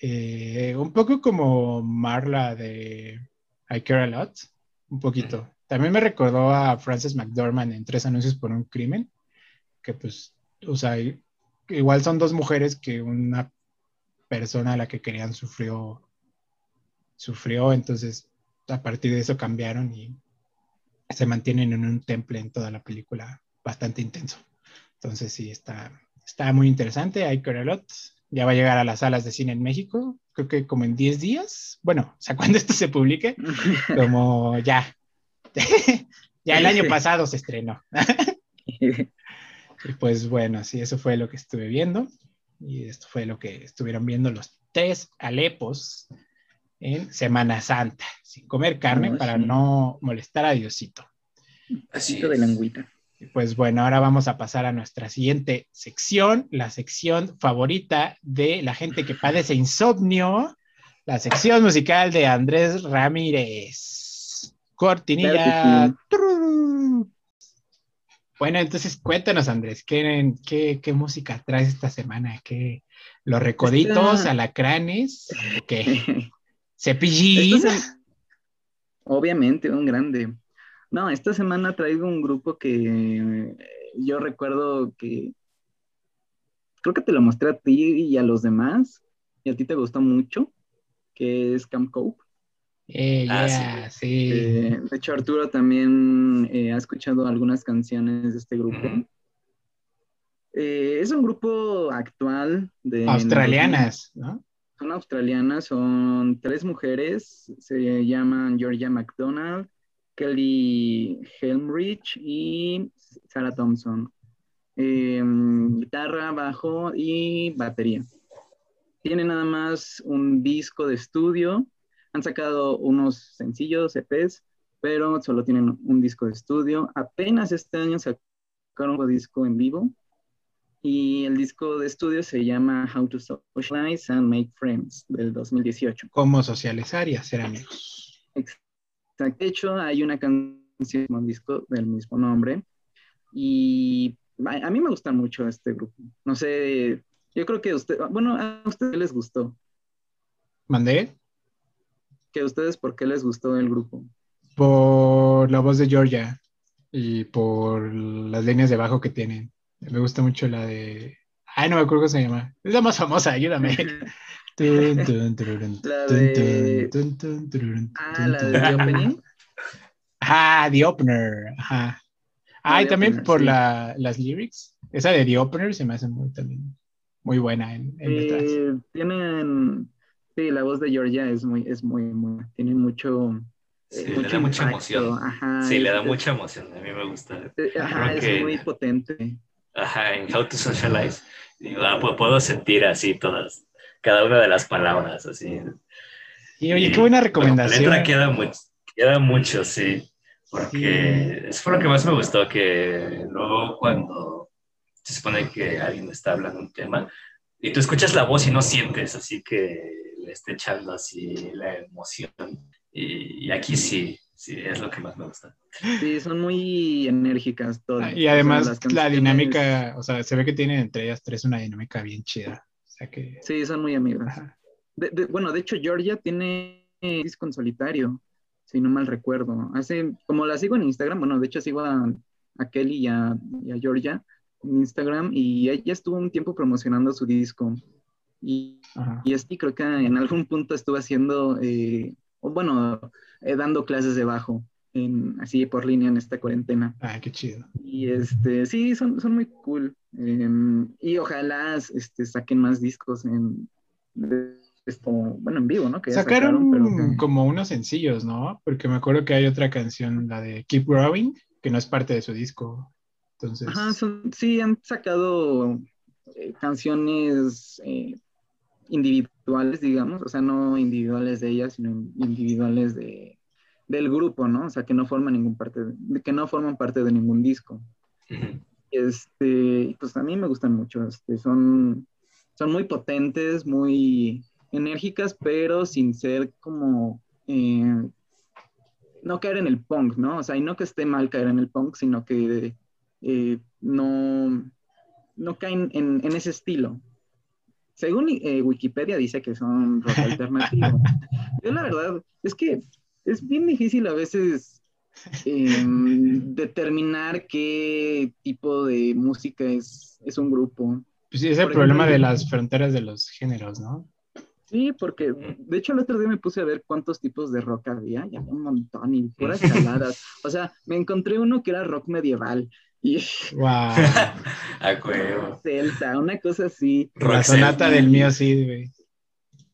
Eh, un poco como Marla de I Care a Lot, un poquito. También me recordó a Frances McDormand en Tres Anuncios por un Crimen, que pues, o sea, igual son dos mujeres que una persona a la que querían sufrió, sufrió, entonces a partir de eso cambiaron y se mantienen en un temple en toda la película bastante intenso. Entonces sí, está, está muy interesante. Hay lot Ya va a llegar a las salas de cine en México, creo que como en 10 días. Bueno, o sea, *laughs* cuando esto se publique, *laughs* como ya. *laughs* ya el año pasado se estrenó. y pues bueno, sí, eso fue lo que estuve viendo. Y esto fue lo que estuvieron viendo los tres Alepos en Semana Santa, sin comer carne para no molestar a Diosito. Así de languita. Pues bueno, ahora vamos a pasar a nuestra siguiente sección, la sección favorita de la gente que padece insomnio, la sección musical de Andrés Ramírez. Cortinilla. Bueno, entonces cuéntanos, Andrés, ¿qué, qué, música traes esta semana? ¿Qué, ¿Los recoditos, alacranes? ¿Qué? *laughs* ¿Cepillín? Obviamente, un grande. No, esta semana traigo un grupo que yo recuerdo que creo que te lo mostré a ti y a los demás y a ti te gustó mucho, que es Camp Cope. Eh, ah, sí. Eh, de hecho, Arturo también eh, ha escuchado algunas canciones de este grupo. es un grupo actual de... Australianas, ¿no? Son australianas, son tres mujeres, se llaman Georgia McDonald, Kelly Helmrich y Sarah Thompson. guitarra, bajo y batería. Tiene nada más un disco de estudio han sacado unos sencillos EPs, pero solo tienen un disco de estudio. Apenas este año sacaron un disco en vivo y el disco de estudio se llama How to Socialize and Make Friends del 2018. Cómo socializar y hacer amigos. Exacto. De hecho, hay una canción, un disco del mismo nombre y a mí me gusta mucho este grupo. No sé, yo creo que a usted, bueno, a ustedes les gustó. ¿Mandé? que a ustedes por qué les gustó el grupo. Por la voz de Georgia y por las líneas de bajo que tienen. Me gusta mucho la de... Ay, no me acuerdo cómo se llama. Es la más famosa, ayúdame. *laughs* la de... Ah, la de The Opening. Ah, The Opener. Ajá. Ah, y también por la, las lyrics. Esa de The Opener se me hace muy, también, muy buena en, en eh, Tienen Sí, la voz de Georgia es muy, es muy, muy tiene mucho. Sí, le da mucha emoción. sí, le da mucha emoción. A mí me gusta. Eh, ajá, es muy potente. Ajá, en How to Socialize. Ah, puedo sentir así todas, cada una de las palabras, así. Y oye, qué buena recomendación. La letra queda mucho, queda mucho, sí. Porque es por lo que más me gustó, que luego cuando se supone que alguien está hablando un tema, y tú escuchas la voz y no sientes, así que le esté echando así la emoción. Y, aquí sí, sí, es lo que más me gusta. Sí, son muy enérgicas todas. y además la dinámica, o sea, se ve que tienen entre ellas tres una dinámica bien chida. Sea que... Sí, son muy amigas. bueno, de hecho, Georgia tiene disco en solitario, si no mal recuerdo. Hace, como la sigo en Instagram, bueno, de hecho sigo a, Kelly y a, y a Georgia en Instagram y ella estuvo un tiempo promocionando su disco. Y, y este creo que en algún punto estuve haciendo, eh, bueno, eh, dando clases de bajo, en, así por línea en esta cuarentena. Ah, qué chido. Y este, sí, son, son muy cool. Em, y ojalá este, saquen más discos en, esto, bueno, en vivo, ¿no? Que sacaron, como unos sencillos, ¿no? Porque me acuerdo que hay otra canción, la de Keep Growing, que no es parte de su disco. Entonces... Ajá, sí, han sacado eh, canciones individuales, digamos, o sea, no individuales de ellas, sino individuales de, del grupo, ¿no? O sea, que no forman ningún parte, de, que no forman parte de ningún disco. Este, pues a mí me gustan mucho, este, son, son muy potentes, muy enérgicas, pero sin ser como, eh, no caer en el punk, ¿no? O sea, y no que esté mal caer en el punk, sino que eh, no, no caen en, en ese estilo. Según eh, Wikipedia dice que son rock *laughs* alternativo. Yo la verdad es que es bien difícil a veces em, *laughs* determinar qué tipo de música es, es un grupo. Pues sí, es el problema de las fronteras de los géneros, ¿no? Sí, porque de hecho el otro día me puse a ver cuántos tipos de rock había, y había un montón y *laughs* puras caladas. O sea, me encontré uno que era rock medieval y... *laughs* ¡Wow! A Celta, una cosa así. La sonata del mío sí, güey.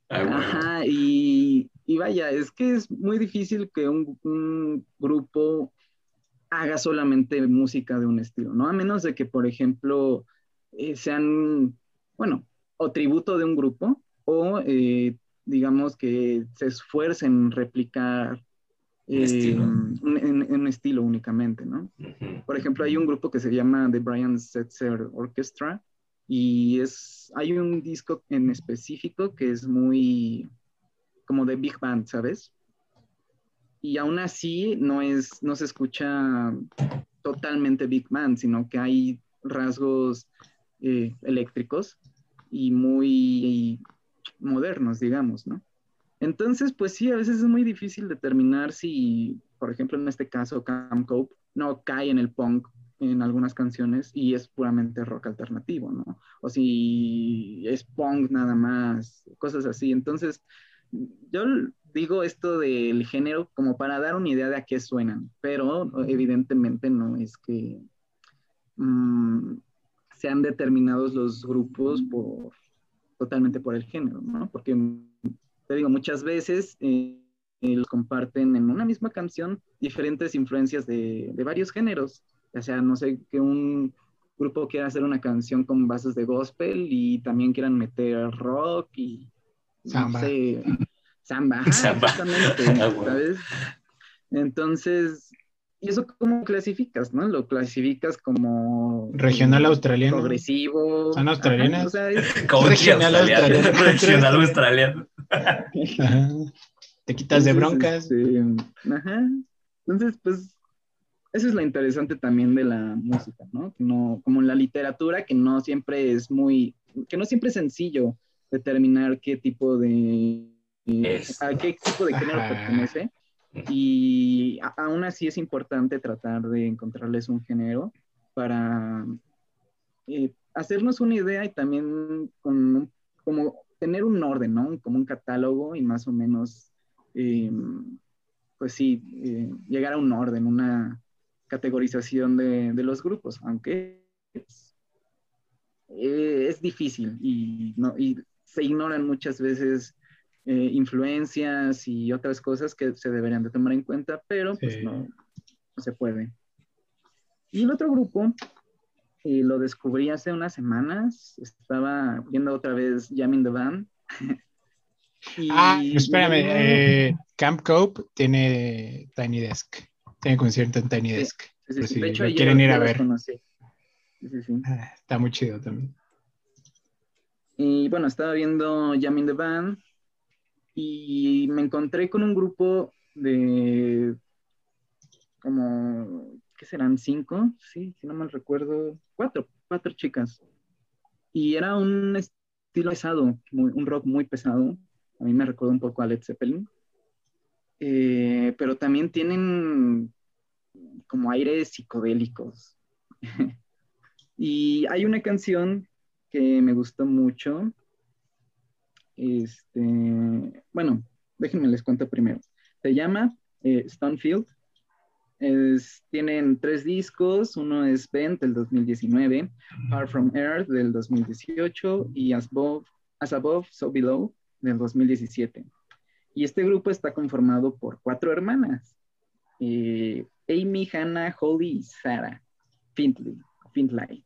Ajá, y, vaya, es que es muy difícil que un, grupo haga solamente música de un estilo, ¿no? A menos de que, por ejemplo, eh, sean, bueno, o tributo de un grupo, o eh, digamos que se esfuercen en replicar en, un estilo únicamente, ¿no? Por ejemplo, hay un grupo que se llama The Brian Setzer Orchestra y es, hay un disco en específico que es muy como de big band, ¿sabes? Y aún así no es, no se escucha totalmente big band, sino que hay rasgos eh, eléctricos y muy modernos, digamos, ¿no? Entonces, pues sí, a veces es muy difícil determinar si, por ejemplo, en este caso, Camp Cope no cae en el punk en algunas canciones y es puramente rock alternativo, ¿no? O si es punk nada más, cosas así. Entonces, yo digo esto del género como para dar una idea de a qué suenan, pero evidentemente no es que mm, sean determinados los grupos por totalmente por el género, ¿no? Porque te digo, muchas veces eh, los comparten en una misma canción diferentes influencias de, de varios géneros. O sea, no sé, que un grupo quiera hacer una canción con bases de gospel y también quieran meter rock y samba. no *laughs* sé, samba, exactamente, *laughs* ah, ¿sabes? Entonces, ¿y eso cómo clasificas, no? Lo clasificas como regional australiano, progresivo, son australianas, *laughs* como regional australiano, regional australiano. Te quitas de broncas. Este, ajá. Entonces, pues eso es lo interesante también de la música, ¿no? no como en la literatura, que no siempre es muy, que no siempre es sencillo determinar qué tipo de, a qué tipo de género pertenece. Y aún así es importante tratar de encontrarles un género para eh, hacernos una idea y también con, como tener un orden, ¿no? Como un catálogo y más o menos, eh, pues sí, eh, llegar a un orden, una, categorización de, de los grupos, aunque es, eh, es difícil y, no, y, se ignoran muchas veces eh, influencias y otras cosas que se deberían de tomar en cuenta, pero pues no, no, se puede. Y el otro grupo, eh, lo descubrí hace unas semanas, estaba viendo otra vez Jamming the Band. *laughs* y ah, espérame, Camp Cope tiene Tiny Desk tiene concierto en Tiny Desk. Sí, sí, de hecho, quieren ir a ver. Ah, está muy chido también. Y bueno, estaba viendo Jamming the Band y me encontré con un grupo de como, ¿qué serán? ¿Cinco? Sí, si no mal recuerdo. Cuatro, cuatro chicas. Y era un estilo pesado, un rock muy pesado. A mí me recuerda un poco a Led Zeppelin. Eh, pero también tienen como aires psicodélicos. *laughs* y hay una canción que me gustó mucho. Este, bueno, déjenme les cuento primero. Se llama eh, Stonefield. tienen tres discos, uno es Bent del 2019, Far From Earth del 2018 y As Above, As Above So Below del 2017. Y este grupo está conformado por cuatro hermanas. Eh, Amy, Hannah, Holly y Sarah Fintley, Fintlay.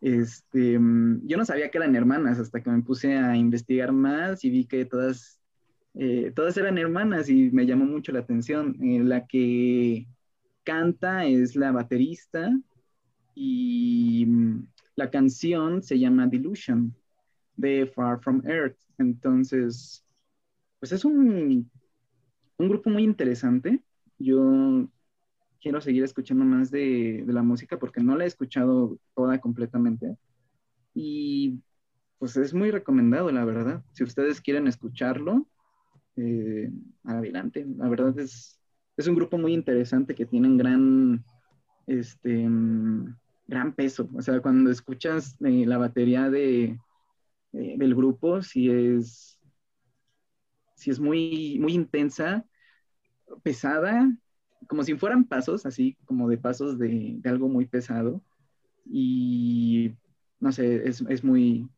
Este, mm, yo no sabía que eran hermanas hasta que me puse a investigar más y vi que todas, eh, todas eran hermanas y me llamó mucho la atención. Eh, la que canta es la baterista y mm, la canción se llama Delusion de Far From Earth. Entonces, pues es un, un grupo muy interesante. Yo quiero seguir escuchando más de, la música porque no la he escuchado toda completamente. Y pues es muy recomendado, la verdad. Si ustedes quieren escucharlo, eh, adelante. La verdad es, es un grupo muy interesante que tiene gran, este, gran peso. O sea, cuando escuchas eh, la batería de, eh, del grupo, si es, si es muy, muy intensa, pesada como si fueran pasos, así como de pasos de, algo muy pesado. Y no sé, es, muy,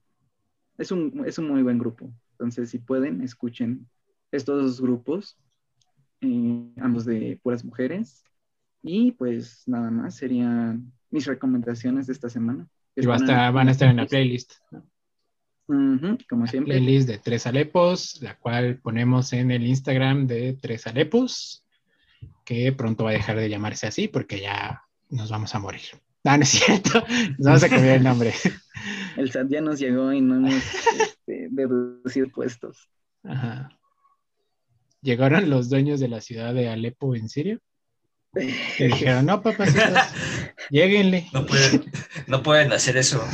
es un, es un muy buen grupo. Entonces, si pueden, escuchen estos dos grupos, eh, ambos de puras mujeres. Y pues nada más serían mis recomendaciones de esta semana. Y van a estar en la playlist. como siempre. playlist de Tres Alepos, la cual ponemos en el Instagram de Tres Alepos que pronto va a dejar de llamarse así porque ya nos vamos a morir. Ah, no es cierto, nos vamos a cambiar el nombre. *laughs* El SAT ya nos llegó y no hemos este, deducido puestos. Ajá. ¿Llegaron los dueños de la ciudad de Alepo en Siria? Y dijeron, no, papacitos, *laughs* lleguenle. No pueden, no pueden hacer eso.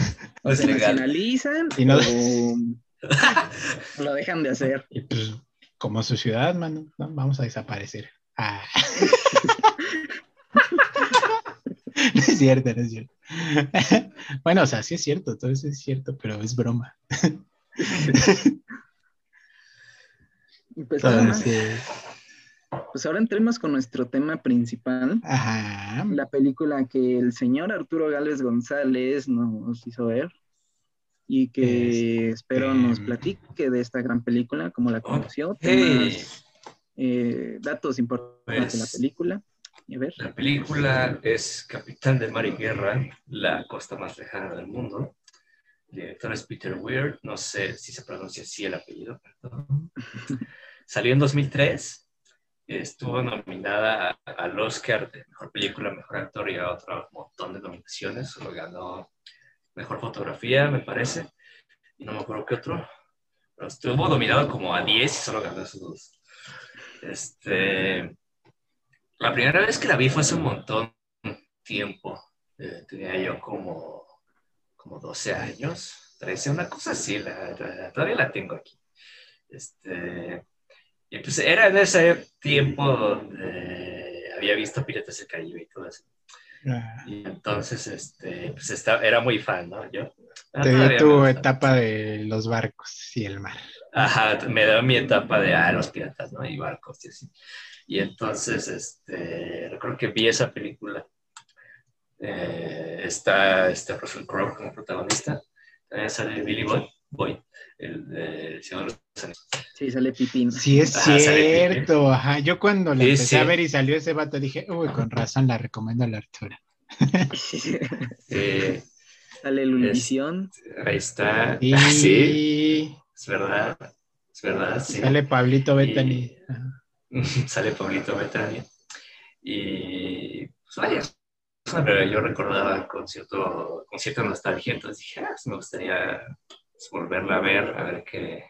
No o se nacionalizan y no... o lo dejan de hacer. Y pues, como su ciudad, mano, vamos a desaparecer. Ah. *laughs* no es cierto, no es cierto. bueno, o sea, sí es cierto, todo eso es cierto, pero es broma. pues, pues ahora entremos con nuestro tema principal. Ajá. La película que el señor Arturo Gálvez González nos hizo ver y que espero nos platique de esta gran película, como la conoció, eh, datos importantes de la pues, película. La película es Capitán de Mar y Guerra, la costa más lejana del mundo. El director es Peter Weir, no sé si se pronuncia así el apellido, perdón. *laughs* Salió en 2003, estuvo nominada al Oscar de Mejor Película, Mejor Actor y a otro montón de nominaciones. Solo ganó Mejor Fotografía, me parece, y no me acuerdo qué otro. Pero estuvo nominado como a 10 y solo ganó esos dos. Este, la primera vez que la vi fue hace un montón tiempo. Eh, tenía yo como, como 12 años, 13, una cosa así, todavía la tengo aquí. Este, y pues era en ese tiempo donde había visto Piratas del Caribe y todo eso. Ah. Y entonces, este, pues estaba, era muy fan, ¿no? Yo. Te dio tu etapa de los barcos y el mar. Ajá, me dio mi etapa de, ah, los piratas, ¿no? Y barcos y así. Y entonces, este, recuerdo que vi esa película. Eh, está este Russell Crowe como protagonista. También sale Billy Boy, Boy el de Señor de los Años. Sí, sale Pipín. Sí, es cierto. Ajá. Yo cuando la empecé a ver y salió ese vato dije, uy, con razón la recomiendo a la altura. *laughs* sí. Sale Lunivisión. Ahí está. Y... Ah, sí. *laughs* Es verdad. Es verdad. Sí. Sale Pablito Bettany. *laughs* sale Pablito Bettany. Y pues vaya, pero yo recordaba con, cierto, con cierta nostalgia, entonces dije, ah, me gustaría volverla a ver, a ver qué,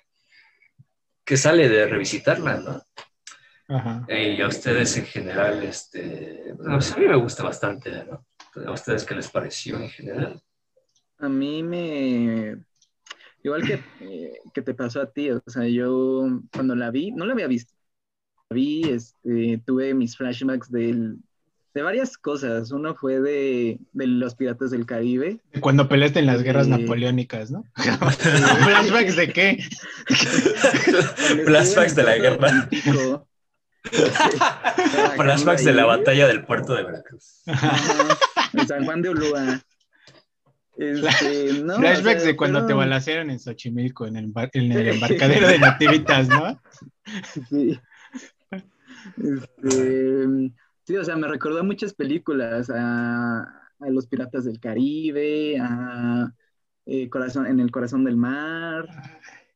qué sale de revisitarla, ¿no? Ajá. Y a ustedes en general, este, pues, a mí me gusta bastante, ¿no? ¿A ustedes qué les pareció en general? A mí me... Igual que, eh, que te pasó a ti, o sea, yo cuando la vi, no la había visto, vi, este, tuve mis flashbacks del, de varias cosas. Uno fue de, de, los piratas del Caribe. Cuando peleaste en las guerras napoleónicas, ¿no? *laughs* *laughs* ¿Flashbacks de qué? *laughs* Flashbacks de la guerra. Flashbacks de la batalla del puerto de Veracruz. en San Juan de Ulúa. Este, no, Flashbacks de cuando te balacearon en Xochimilco, en el, en el embarcadero de Nativitas, ¿no? Sí. Este, sí, o sea, me recordó a muchas películas, a, Los Piratas del Caribe, a eh, corazón, En el Corazón del Mar,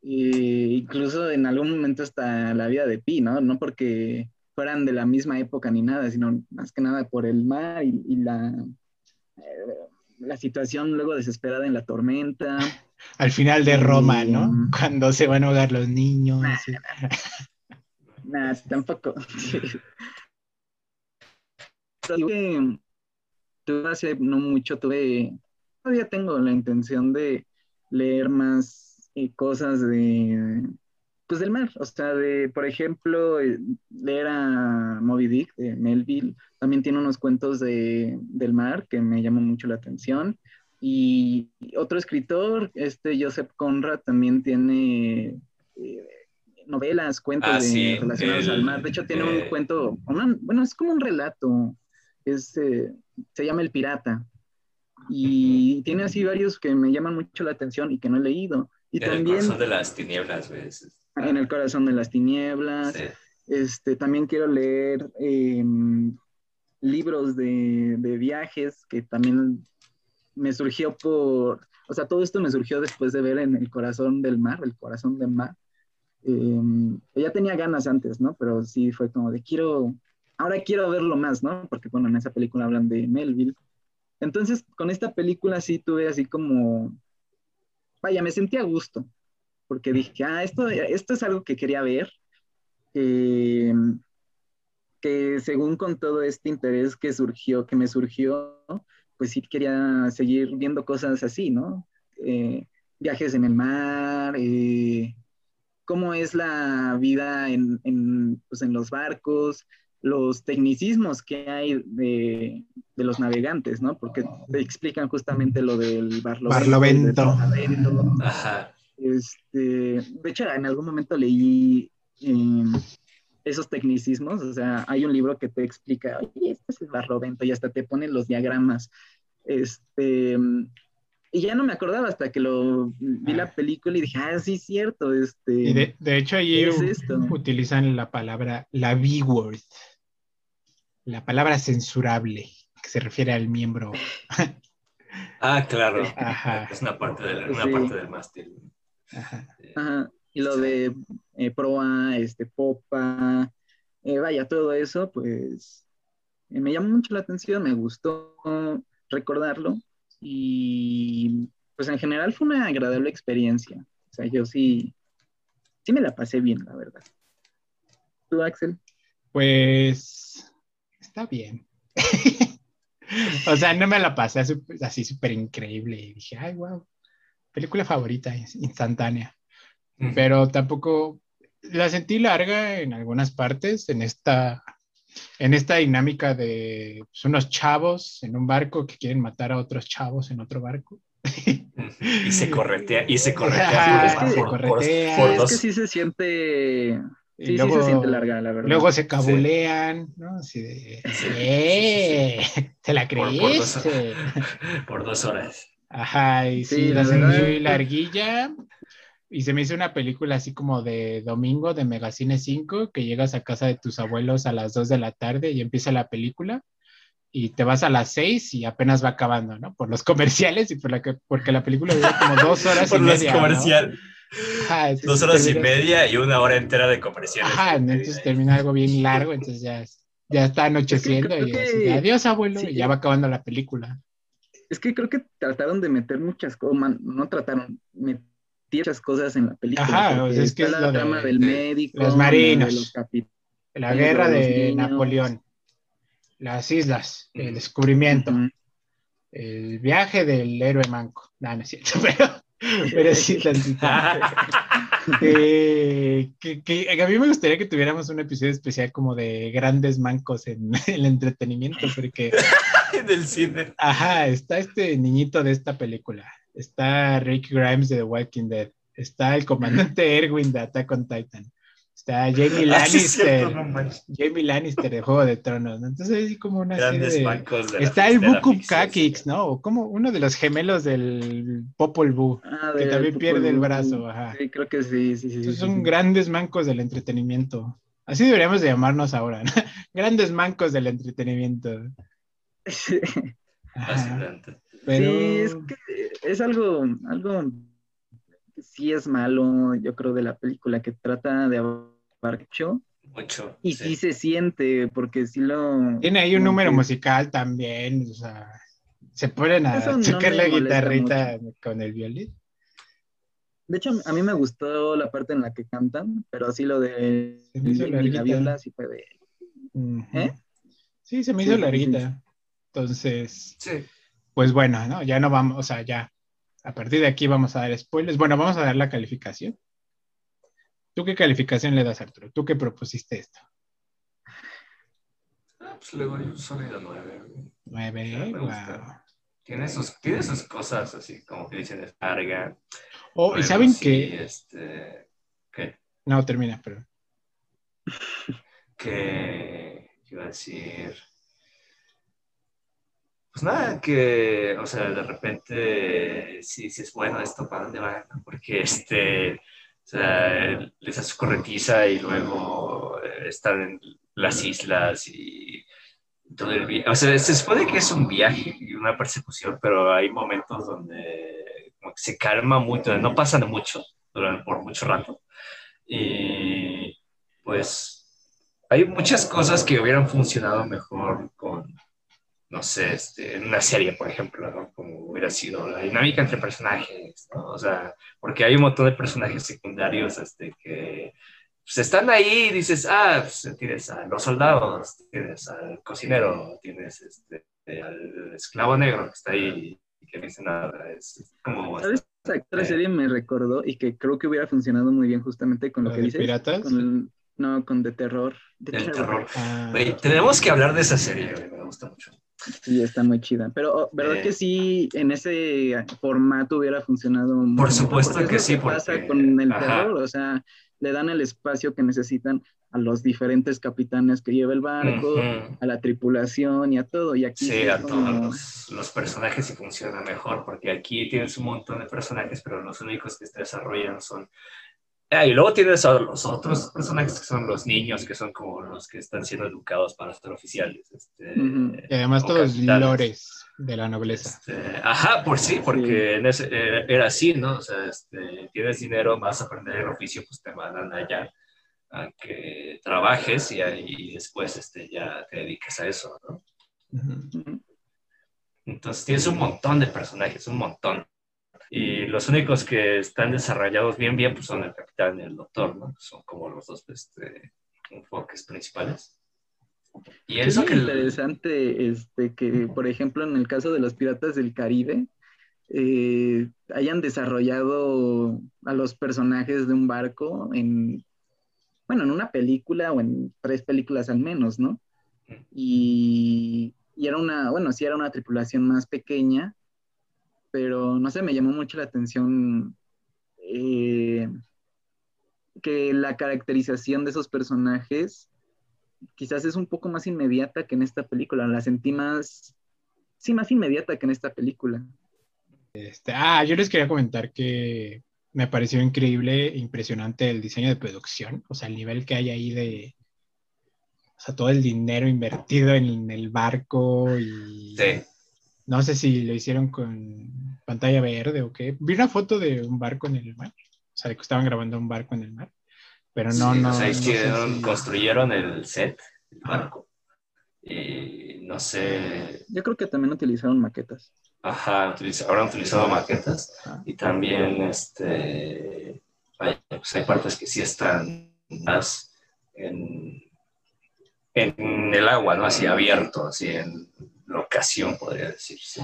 e incluso en algún momento hasta La Vida de Pi, ¿no? No porque fueran de la misma época ni nada, sino más que nada por el mar y, la, eh, la situación luego desesperada en la tormenta. *laughs* Al final de Roma, ¿no? Cuando se van a ahogar los niños. Nada, tampoco. *laughs* tuve hace no mucho, tuve, todavía tengo la intención de leer más eh, cosas de, pues del mar, o sea, de, por ejemplo, eh, leer a Moby Dick de Melville, también tiene unos cuentos de, del mar que me llaman mucho la atención. Y otro escritor, este Joseph Conrad, también tiene eh, novelas, cuentos ah, relacionados al mar. De hecho, tiene un eh, cuento, bueno, es como un relato, es, eh, se llama El Pirata. Y tiene así varios que me llaman mucho la atención y que no he leído. Y en también, el corazón de las tinieblas, ¿ves? En el corazón de las tinieblas. Este, también quiero leer em, libros de, de viajes que también me surgió por, o sea, todo esto me surgió después de ver en el corazón del mar, el corazón del mar, Em, ya tenía ganas antes, ¿no? Pero sí fue como de quiero, ahora quiero verlo más, ¿no? Porque bueno, en esa película hablan de Melville. Entonces, con esta película sí tuve así como, vaya, me sentí a gusto, porque dije, ah, esto, esto es algo que quería ver, em, que según con todo este interés que surgió, que me surgió, pues sí quería seguir viendo cosas así, ¿no? Eh, viajes en el mar, eh, cómo es la vida en, en, pues en los barcos, los tecnicismos que hay de, los navegantes, ¿no? Porque te explican justamente lo del barlovento. barlovento. Este, de hecho, en algún momento leí em, esos tecnicismos, o sea, hay un libro que te explica, oye, este es el barlovento, y hasta te ponen los diagramas. Este, y ya no me acordaba hasta que lo vi la ah. película y dije, ah, sí, cierto. Este, y de, hecho, allí utilizan la palabra la B-word, la palabra censurable, que se refiere al miembro. *laughs* ah, claro. Es una parte, de una parte del mástil. Ajá. Y lo de eh, proa, este, popa, eh, vaya, todo eso, pues eh, me llamó mucho la atención, me gustó recordarlo y pues en general fue una agradable experiencia. O sea, yo sí, sí me la pasé bien, la verdad. ¿Tú, Axel? Pues está bien. *laughs* o sea, no me la pasé así súper increíble. Y dije, ay, wow, película favorita, instantánea. Pero tampoco la sentí larga en algunas partes, en esta en esta dinámica de pues, unos chavos en un barco que quieren matar a otros chavos en otro barco. *laughs* y se corretea, y se corretea. es, que, es que sí se siente... Sí, luego, sí se siente larga, la verdad. Luego se cabulean, ¿no? Así de... ¡Eh! ¿Te la creíste? *laughs* Por, dos, horas. Ajá, y sí, la sentí larguilla. Y se me hizo una película así como de domingo de Megacine 5, que llegas a casa de tus abuelos a las 2 de la tarde y empieza la película y te vas a las 6 y apenas va acabando, ¿no? Por los *laughs* comerciales y por la que, porque la película dura como dos horas y media. Comercial. dos horas y media y una hora entera de comerciales. Ajá, entonces termina algo bien largo, entonces ya, ya está anocheciendo y adiós abuelo, y ya va acabando la película. Es que creo que trataron de meter muchas cosas, no trataron, muchas cosas en la película. Ajá, es que es la trama del médico, los marinos, la guerra de Napoleón, las islas, el descubrimiento, el viaje del héroe manco. No, no es cierto, *laughs* pero, pero sí *laughs* tantito. que, que, a mí me gustaría que tuviéramos un episodio especial como de grandes mancos en *laughs* el entretenimiento, porque... del cine. Ajá, está este niñito de esta película está Rick Grimes de The Walking Dead, está el comandante *laughs* Erwin de Attack on Titan, está Jamie ah, Lannister, Jamie Lannister de Juego de Tronos, Entonces hay como una serie de... está el Buku Kakix, ¿no? O como uno de los gemelos del Popol Vuh, ah, que también pierde el brazo, ajá. Sí, creo que sí, sí, sí. son grandes mancos del entretenimiento. Así deberíamos de llamarnos ahora, ¿no? *laughs* Grandes mancos del entretenimiento. *laughs* Sí, es que es algo, algo sí es malo, yo creo, de la película que trata de abarcar mucho. Y sí. se siente, porque sí lo. Tiene ahí un número musical también, o sea, se ponen a tocar la guitarrita con el violín. De hecho, a mí me gustó la parte en la que cantan, pero así lo de la viola sí fue de. ¿Eh? Sí, se me hizo larguita. Entonces. Sí pues bueno, ¿no? Ya no vamos, o sea, ya a partir de aquí vamos a dar spoilers. Bueno, vamos a dar la calificación. ¿Tú qué calificación le das, Arturo? ¿Tú qué propusiste esto? Ah, pues le doy un sólido 9. 9, wow. Tiene sus, tiene sus cosas así, como que dicen descarga. Oh, y saben que. Este, ¿Qué? No, termina, pero. que. Iba a decir pues nada, que, o sea, de repente, si, si es bueno esto, ¿para dónde va? Porque, este, o sea, les hace corretiza y luego eh, están en las islas y todo el viaje. O sea, se supone que es un viaje y una persecución, pero hay momentos donde se calma mucho, no pasan mucho, durante, por mucho rato. Y pues hay muchas cosas que hubieran funcionado mejor no sé, este, en una serie, por ejemplo, ¿no? Como hubiera sido la dinámica entre personajes, ¿no? O sea, porque hay un montón de personajes secundarios este, que pues, están ahí y dices, ah, pues, tienes a los soldados, tienes al cocinero, tienes este, al esclavo negro que está ahí y que no dice nada. Es como... ¿Sabes? Esta serie me recordó y que creo que hubiera funcionado muy bien justamente con lo que dices. piratas? Con No, con de terror. De terror. Ah. tenemos que hablar de esa serie, me gusta mucho. Sí, está muy chida. Pero, oh, ¿verdad eh. que sí, en ese formato hubiera funcionado? Por supuesto que sí. Porque... pasa con el terror, o sea, le dan el espacio que necesitan a los diferentes capitanes que lleva el barco, a la tripulación y a todo. Y aquí sí, a todos los, personajes y funciona mejor, porque aquí tienes un montón de personajes, pero los únicos que se desarrollan son... Ah, y luego tienes a los otros personajes que son los niños, que son como los que están siendo educados para ser oficiales. Este, y además todos lores de la nobleza. Este, ajá, por sí, porque En ese, eh, era así, ¿no? O sea, este, tienes dinero, vas a aprender el oficio, pues te mandan allá a que trabajes y, y después este, ya te dediques a eso, ¿no? Entonces tienes un montón de personajes, un montón. Y los únicos que están desarrollados bien, bien, pues son el capitán y el doctor, ¿no? Son como los dos este, enfoques principales. Y eso es que interesante este, que, por ejemplo, en el caso de los piratas del Caribe, eh, hayan desarrollado a los personajes de un barco en bueno, en una película o en tres películas al menos, ¿no? Y, era una, bueno, sí era una tripulación más pequeña, pero no sé, me llamó mucho la atención eh, que la caracterización de esos personajes quizás es un poco más inmediata que en esta película, la sentí más, sí, más inmediata que en esta película. Este, ah, yo les quería comentar que me pareció increíble, impresionante el diseño de producción, o sea, el nivel que hay ahí de, o sea, todo el dinero invertido en el barco y... Sí. No sé si lo hicieron con pantalla verde o qué. Vi una foto de un barco en el mar, o sea, de que estaban grabando un barco en el mar, pero no, no. O sea, no construyeron el set, el barco. Y no sé. Yo creo que también utilizaron maquetas. Ajá, habrán utilizado maquetas y también este, hay, pues hay partes que sí están más en, en el agua, ¿no? Así abierto, así en locación, podría decirse.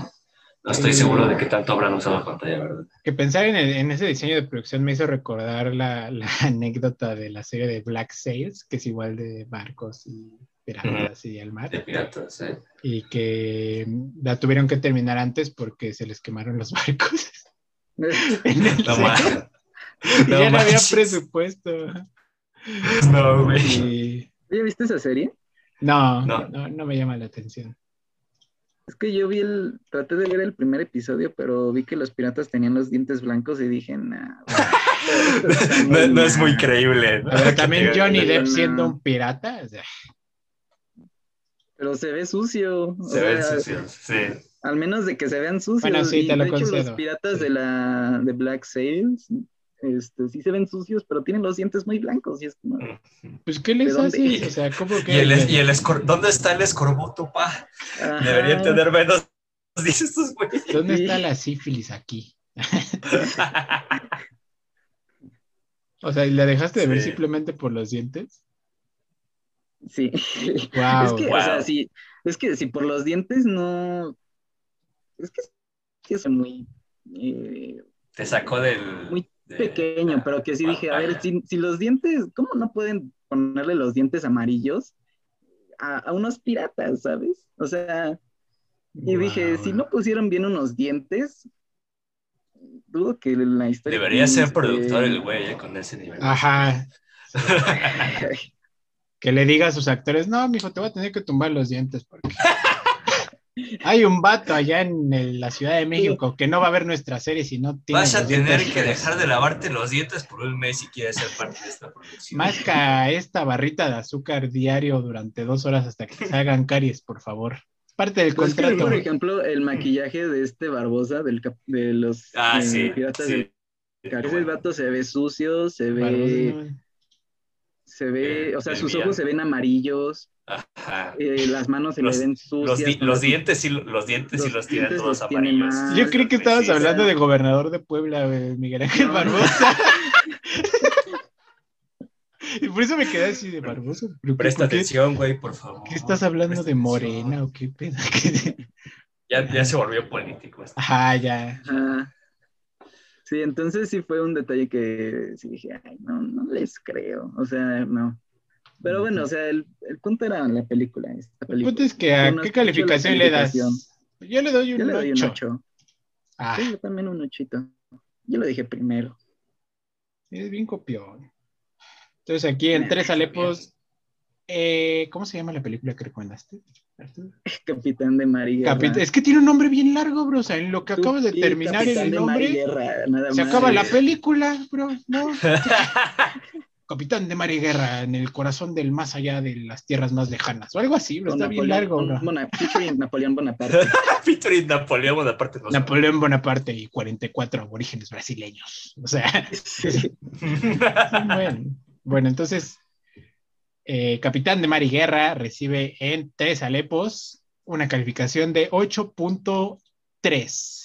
No estoy seguro de qué tanto habrán usado pantalla verde. Que pensar en, en, ese diseño de producción me hizo recordar la, la, *laughs* anécdota de la serie de Black Sails, que es igual de barcos y piratas y el mar. De piratas, sí. Y que la tuvieron que terminar antes porque se les quemaron los *laughs* barcos. *laughs* en el no, y ya no había presupuesto. No, güey. ¿Ya viste esa serie? No, no, no, me llama la atención. Es que yo vi el, traté de ver el primer episodio, pero vi que los piratas tenían los dientes blancos y dije, nah, *laughs* no, es muy creíble. Pero también *laughs* Johnny Depp siendo un pirata. O sea. Pero se ve sucio. Se ve sucio, sí. Al menos de que se vean sucios. Bueno, sí, te lo de hecho, los piratas de la de Black Sails, este, sí se ven sucios, pero tienen los dientes muy blancos. Y es como, pues, ¿qué les hace? O sea, ¿cómo que...? ¿Y el, y el ¿Dónde está el escorbuto, pa? Deberían tener menos, *laughs* dices estos güeyes. ¿Dónde está la sífilis aquí? *laughs* o sea, ¿la dejaste de ver simplemente por los dientes? Sí. es que, o sea, si, es que si por los dientes no. Es que es muy. Eh, Te sacó del. Muy pequeño, pero que sí dije, a ver, si, los dientes, ¿cómo no pueden ponerle los dientes amarillos a, unos piratas, ¿sabes? O sea, y dije, si no pusieron bien unos dientes, dudo que la historia. Debería ser productor el güey eh, con ese nivel. Ajá. *laughs* que le diga a sus actores, no, mijo, te voy a tener que tumbar los dientes porque hay un vato allá en la Ciudad de México que no va a ver nuestra serie si no tiene. Vas a tener que dejar de lavarte los dientes por un mes si quieres ser parte de esta producción. Masca esta barrita de azúcar diario durante dos horas hasta que se hagan caries, por favor. Parte del pues contrato. por ejemplo, el maquillaje de este Barbosa del de los ah, eh, piratas Ese vato se ve sucio, se ve se ve, eh, o sea, sus ojos se ven amarillos, Ajá. Eh, las manos se le ven sucias. Los, dientes y los dientes sí los tienen todos amarillos. Yo creí que estabas hablando de gobernador de Puebla, Miguel Ángel Barbosa. *laughs* y por eso me quedé así de Barbosa. Presta atención, güey, por favor. ¿Qué estás hablando de Morena o qué pedo? *laughs* ya, ya se volvió político. Esto. Ajá, ya. Ajá. Sí, entonces sí fue un detalle que sí dije, ay, no, no les creo, o sea, no. Pero bueno, o sea, el, el punto era la película. Esta película. El punto es que a qué calificación le das. Yo le doy un, yo le doy 8. un 8. Ah. Sí, yo también un 8. Yo lo dije primero. Es bien copión. Entonces aquí en Tres Alepos, eh, ¿cómo se llama la película que recomendaste? *laughs* Capitán de María. es que tiene un nombre bien largo, bro. O sea, en lo que acabas de terminar el nombre, se acaba la película, bro. No. *laughs* Capitán de Mar y Guerra en el corazón del más allá de las tierras más lejanas, o algo así, bro. Está bien largo, bro. *laughs* featuring Napoleón Bonaparte. featuring Napoleón Bonaparte. Napoleón Bonaparte y 44 aborígenes brasileños. O sea. bueno. bueno, entonces eh, Capitán de Mar y Guerra recibe en tres Alepos una calificación de 8.3.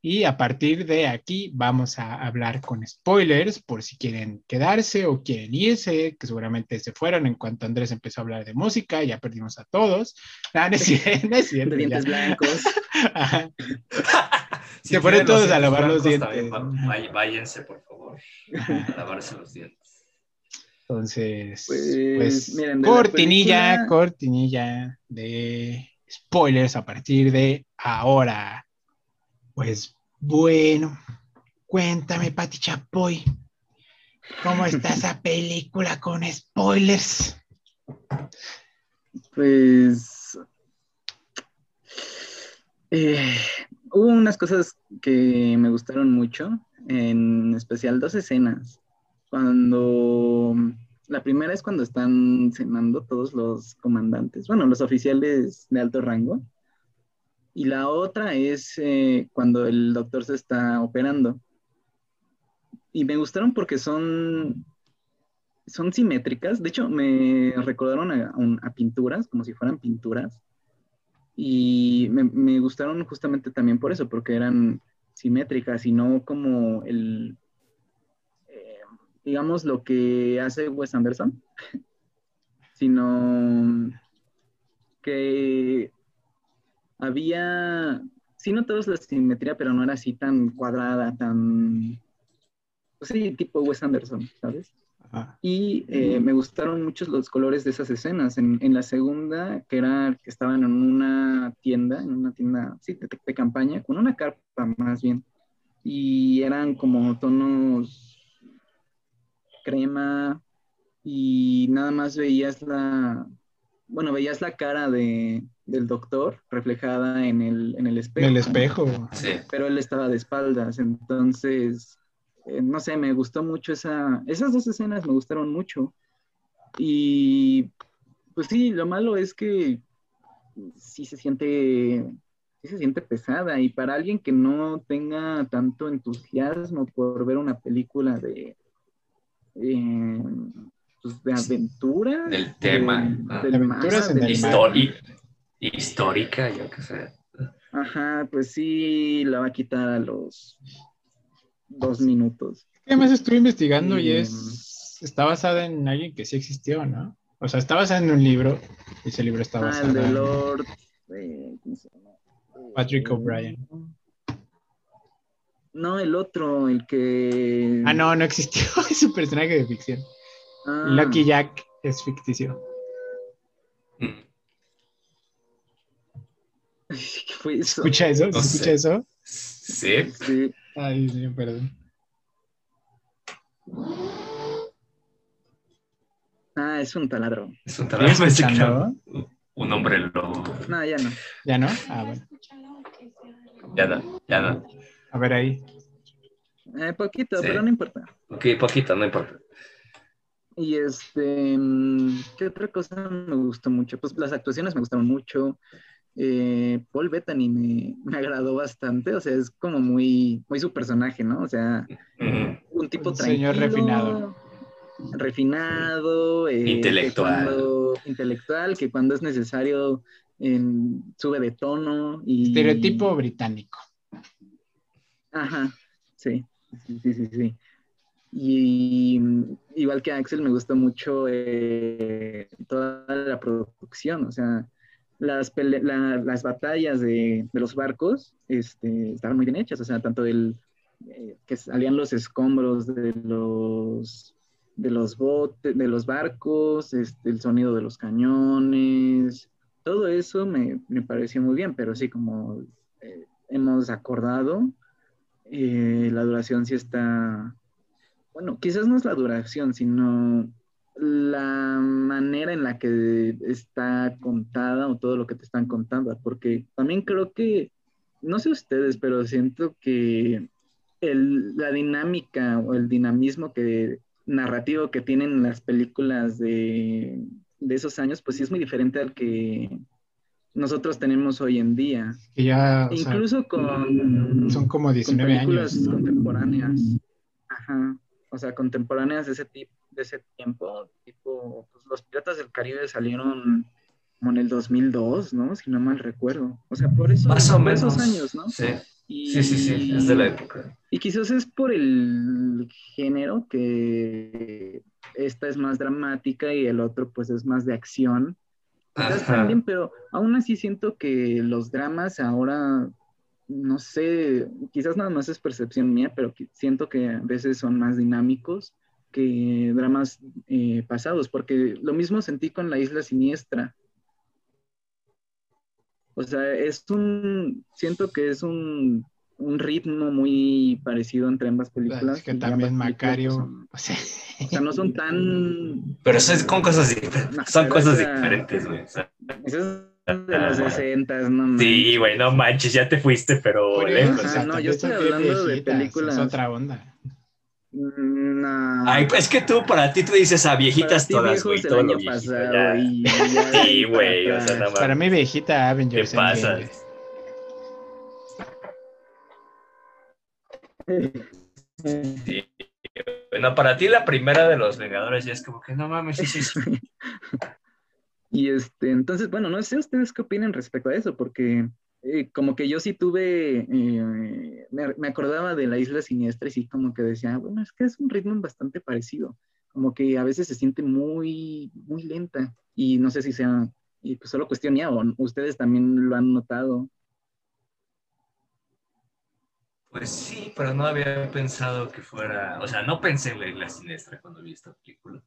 Y a partir de aquí vamos a hablar con spoilers por si quieren quedarse o quieren irse, que seguramente se fueron en cuanto Andrés empezó a hablar de música, ya perdimos a todos. Ah, no es cierto, es cierto. dientes blancos. *laughs* se fueron todos a lavar los dientes. váyanse, por favor, a lavarse los dientes. Entonces, pues, pues cortinilla, cortinilla de spoilers a partir de ahora. Pues bueno, cuéntame, Pati Chapoy, ¿cómo está esa película con spoilers? Pues eh, hubo unas cosas que me gustaron mucho, en especial dos escenas cuando la primera es cuando están cenando todos los comandantes, bueno, los oficiales de alto rango. Y la otra es eh, cuando el doctor se está operando. Y me gustaron porque son, son simétricas. De hecho, me recordaron a, pinturas, como si fueran pinturas. Y me, me gustaron justamente también por eso, porque eran simétricas y no como el, digamos, lo que hace Wes Anderson, *laughs* sino que había, sí notabas la simetría, pero no era así tan cuadrada, tan, pues sí, tipo Wes Anderson, ¿sabes? Y eh, me gustaron mucho los colores de esas escenas. En, la segunda, que era que estaban en una tienda, en una tienda, sí, de, de campaña, con una carpa más bien. Y eran como tonos crema y nada más veías la, bueno, veías la cara de, del doctor reflejada en el, en el espejo. En el espejo. Sí. Pero él estaba de espaldas, entonces, eh, no sé, me gustó mucho esa, esas dos escenas me gustaron mucho. Y pues sí, lo malo es que sí se siente, sí se siente pesada y para alguien que no tenga tanto entusiasmo por ver una película de eh, pues de aventura. Del tema. histórica, yo qué sé. Ajá, pues sí, la va a quitar a los dos minutos. Además estuve investigando y es está basada en alguien que sí existió, ¿no? O sea, está basada en un libro y ese libro está basado ah, el de Lord eh, Patrick O'Brien. No, el otro, el que. Ah, no, no existió. *laughs* Es un personaje de ficción. Ah. Lucky Jack es ficticio. *laughs* ¿Qué fue eso? ¿Escucha eso? ¿Se escucha eso? Sí. sí. Ay, sí, perdón. Ah, es un taladro. Es un taladro. Un hombre lobo. No, ya no. ¿Ya no? Ah, bueno. Ya no, ya no. A ver ahí. Eh, poquito, pero no importa. Ok, poquito, no importa. Y este, mm, ¿qué otra cosa me gustó mucho? Pues las actuaciones me gustaron mucho. Eh, Paul Bettany me, me, agradó bastante, o sea, es como muy, muy su personaje, ¿no? O sea, un tipo tranquilo. Señor refinado. Refinado. Eh, intelectual. intelectual, que cuando es necesario sube de tono. Y... Estereotipo británico. Ajá, sí, sí, sí, sí. Y igual que Axel, me gustó mucho eh, toda la producción, o sea, las, las batallas de, los barcos este, estaban muy bien hechas, o sea, tanto el eh, que salían los escombros de los de los botes, de los barcos, este, el sonido de los cañones, todo eso me, me pareció muy bien, pero sí, como eh, hemos acordado, eh, la duración sí está, bueno, quizás no es la duración, sino la manera en la que está contada o todo lo que te están contando, porque también creo que, no sé ustedes, pero siento que el, la dinámica o el dinamismo que narrativo que tienen las películas de, esos años, pues sí es muy diferente al que nosotros tenemos hoy en día. ya, Incluso con... Son como 19 películas años. contemporáneas. Ajá. O sea, contemporáneas de ese tipo, de ese tiempo, tipo, pues los Piratas del Caribe salieron como en el 2002, ¿no? Si no mal recuerdo. O sea, por eso, Más o menos. esos años, ¿no? Sí. sí, sí, sí, es de la época. Y quizás es por el género que esta es más dramática y el otro pues es más de acción. Pero aún así siento que los dramas ahora, no sé, quizás nada más es percepción mía, pero siento que a veces son más dinámicos que dramas eh, pasados, porque lo mismo sentí con La Isla Siniestra. O sea, es un, siento que es un, un ritmo muy parecido entre ambas películas. Es que también Macario, *laughs* o, sea, no son tan... Pero eso es con cosas diferentes, son cosas diferentes, güey. O sea, eso es de los 60, no Sí, güey, no manches, ya te fuiste, pero lejos. Ajá, no, yo estoy hablando de películas... Es otra onda. No. Ay, pues es que tú, para ti, tú dices a viejitas todas, güey. Todo lo viejito, ya. Y, *laughs* sí, güey, o sea, nada más. Para mí, viejita Avengers. ¿Qué pasa? Bueno, para ti la primera de los Vengadores ya es como que no mames. *laughs* Y este, entonces, bueno, no sé ustedes qué opinan respecto a eso, porque eh, como que yo sí tuve, eh, me, me, acordaba de la isla siniestra y sí como que decía, bueno, es que es un ritmo bastante parecido, como que a veces se siente muy, muy lenta y no sé si sea, y pues solo cuestión mía o ustedes también lo han notado. Pues sí, pero no había pensado que fuera, o sea, no pensé en la isla siniestra cuando vi esta película.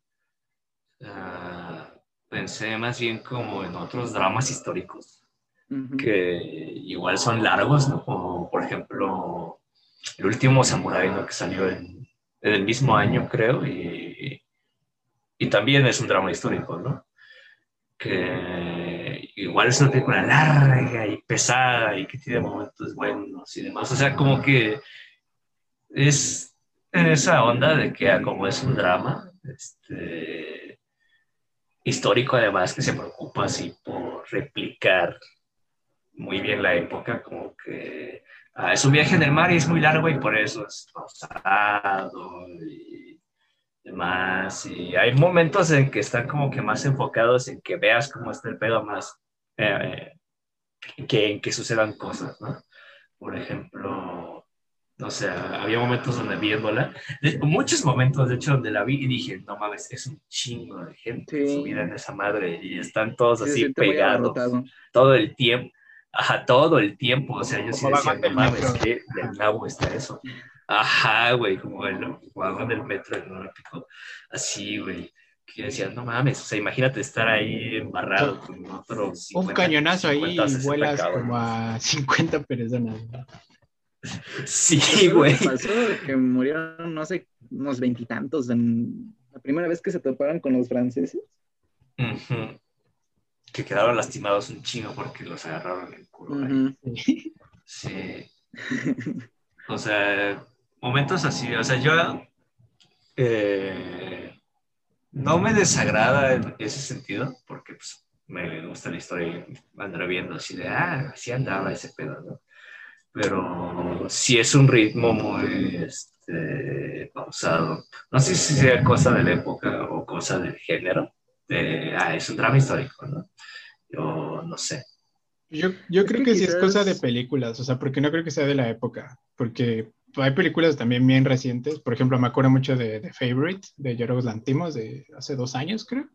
Uh, pensé más bien como en otros dramas históricos que igual son largos, ¿no? Como por ejemplo El último Samurai, ¿no? Que salió en, en, el mismo año, creo, y, y también es un drama histórico, ¿no? Que igual es una película larga y pesada y que tiene momentos buenos y demás. O sea, como que es en esa onda de que ah, como es un drama, este, histórico además que se preocupa así por replicar muy bien la época, como que ah, es un viaje en el mar y es muy largo y por eso es pausado y demás. Y hay momentos en que están como que más enfocados en que veas cómo está el pedo más, eh, que en que sucedan cosas, ¿no? Por ejemplo, o sea, había momentos donde viéndola, muchos momentos, de hecho, donde la vi y dije, no mames, es un chingo de gente sí. subida en esa madre y están todos así sí, pegados todo el tiempo. Ajá, todo el tiempo. O sea, yo sí decía, no mames, que de nabo está eso. Ajá, güey, como el vagón del metro del olímpico. Así, güey. Que decía, no mames, o sea, imagínate estar ahí embarrado con otro. 50, Un cañonazo 50, ahí y vuelas como a 50 personas. Sí, güey. pasó que murieron, no sé, unos veintitantos en la primera vez que se toparon con los franceses. Uh -huh que quedaron lastimados un chingo porque los agarraron en culo. Uh -huh. Sí. O sea, momentos así, o sea, yo eh, no me desagrada en ese sentido, porque pues, me gusta la historia y andar viendo así de, ah, así andaba ese pedo, ¿no? Pero sí es un ritmo muy este, pausado. No sé si sea cosa de la época o cosa del género. De, ah, es un drama histórico, ¿no? Yo no sé. Yo, yo creo que, que sí es cosa de películas, o sea, porque no creo que sea de la época, porque hay películas también bien recientes, por ejemplo, me acuerdo mucho de, de Favorite, de Yorgos Lantimos, de hace dos años, creo.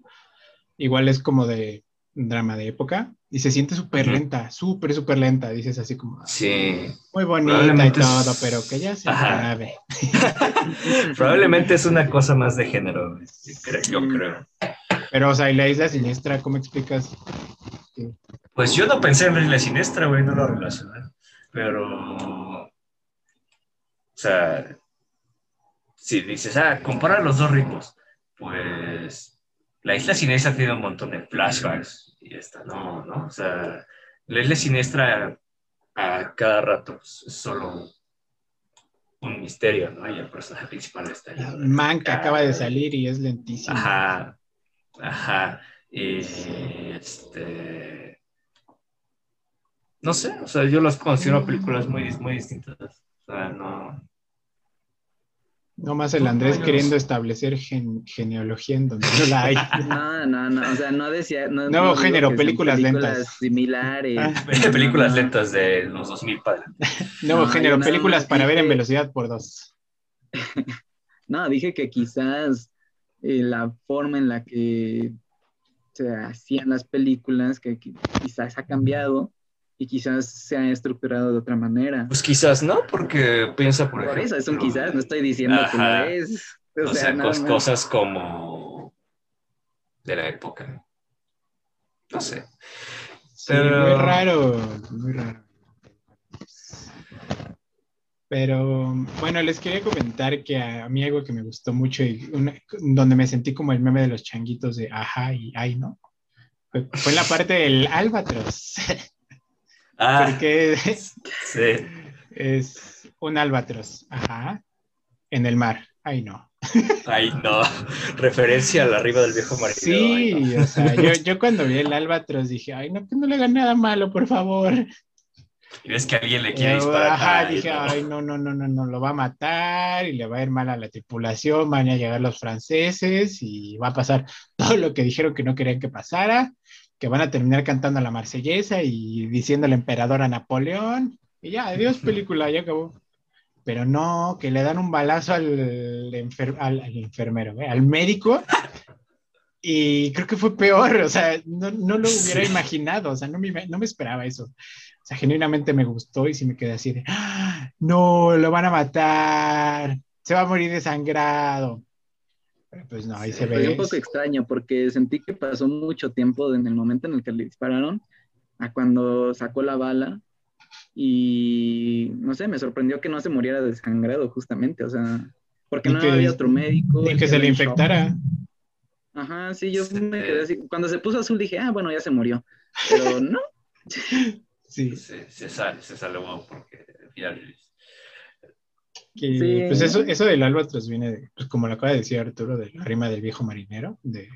Igual es como de drama de época, y se siente súper lenta, súper, súper lenta, dices así como... Sí. Muy bonita y todo, pero que ya se acabe. *laughs* Probablemente es una cosa más de género, yo creo. Pero, o sea, y la isla siniestra, ¿cómo explicas? Pues yo no pensé en la isla siniestra, güey, no lo relacioné. Pero... O sea, si dices, ah, compara los dos ritmos, pues la isla siniestra tiene un montón de flashbacks y esta no, ¿no? O sea, la isla siniestra a cada rato es solo un misterio, ¿no? Y el personaje principal está ahí. Man que acaba de salir y es lentísimo. Ajá, ajá. Y este. No sé, o sea, yo las considero películas muy, muy distintas. O sea, no. No más el Andrés queriendo establecer genealogía en donde no la hay. *laughs* No, no, no, o sea, no decía... No, Nuevo género, películas, lentas. similares. Ah. *laughs* películas lentas de los 2000 padre. Nuevo género, películas para ver en velocidad por dos. *laughs* no, dije que quizás eh, la forma en la que se hacían las películas, que quizás ha cambiado, y quizás se ha estructurado de otra manera. Pues quizás no, porque piensa por, por eso es un quizás, no estoy diciendo que lo es. O, sea, cosas como de la época. No sé. Pero... Muy raro, muy raro. Pero bueno, les quería comentar que a, mí algo que me gustó mucho y donde me sentí como el meme de los changuitos de ajá y ay, ¿no? Fue, fue la parte del albatros. *laughs* Ah, porque *laughs* sí. es un albatros, ajá, en el mar. Ay, no. Ay, no. Referencia al arriba del viejo marinero. Sí, o sea, yo, yo, cuando vi el albatros dije, ay, no, que no le hagan nada malo, por favor. Y ves que alguien le quiere disparar. Ajá, dije, ay, no, no, no, no, no, lo va a matar y le va a ir mal a la tripulación, van a llegar los franceses y va a pasar *laughs* todo lo que dijeron que no querían que pasara que van a terminar cantando la marsellesa y diciendo al emperador a Napoleón, y ya, adiós película, ya acabó. Pero no, que le dan un balazo al, al, enfermero, ¿eh? al médico, y creo que fue peor, o sea, no, no lo hubiera imaginado, o sea, no me, no me esperaba eso. O sea, genuinamente me gustó y sí me quedé así de, ¡Ah! no, lo van a matar, se va a morir desangrado pues no, ahí se ve. Fue un poco extraño porque sentí que pasó mucho tiempo en el momento en el que le dispararon a cuando sacó la bala y no sé, me sorprendió que no se muriera desangrado justamente, o sea, porque no había otro médico. Y que se le infectara. Ajá, sí, yo me quedé así. Cuando se puso azul dije, ah, bueno, ya se murió. Pero no. *laughs* sí. Se, se, sale, se salvó porque pues eso, eso del albatros viene, de, pues como lo acaba de decir Arturo, de la rima del viejo marinero. De,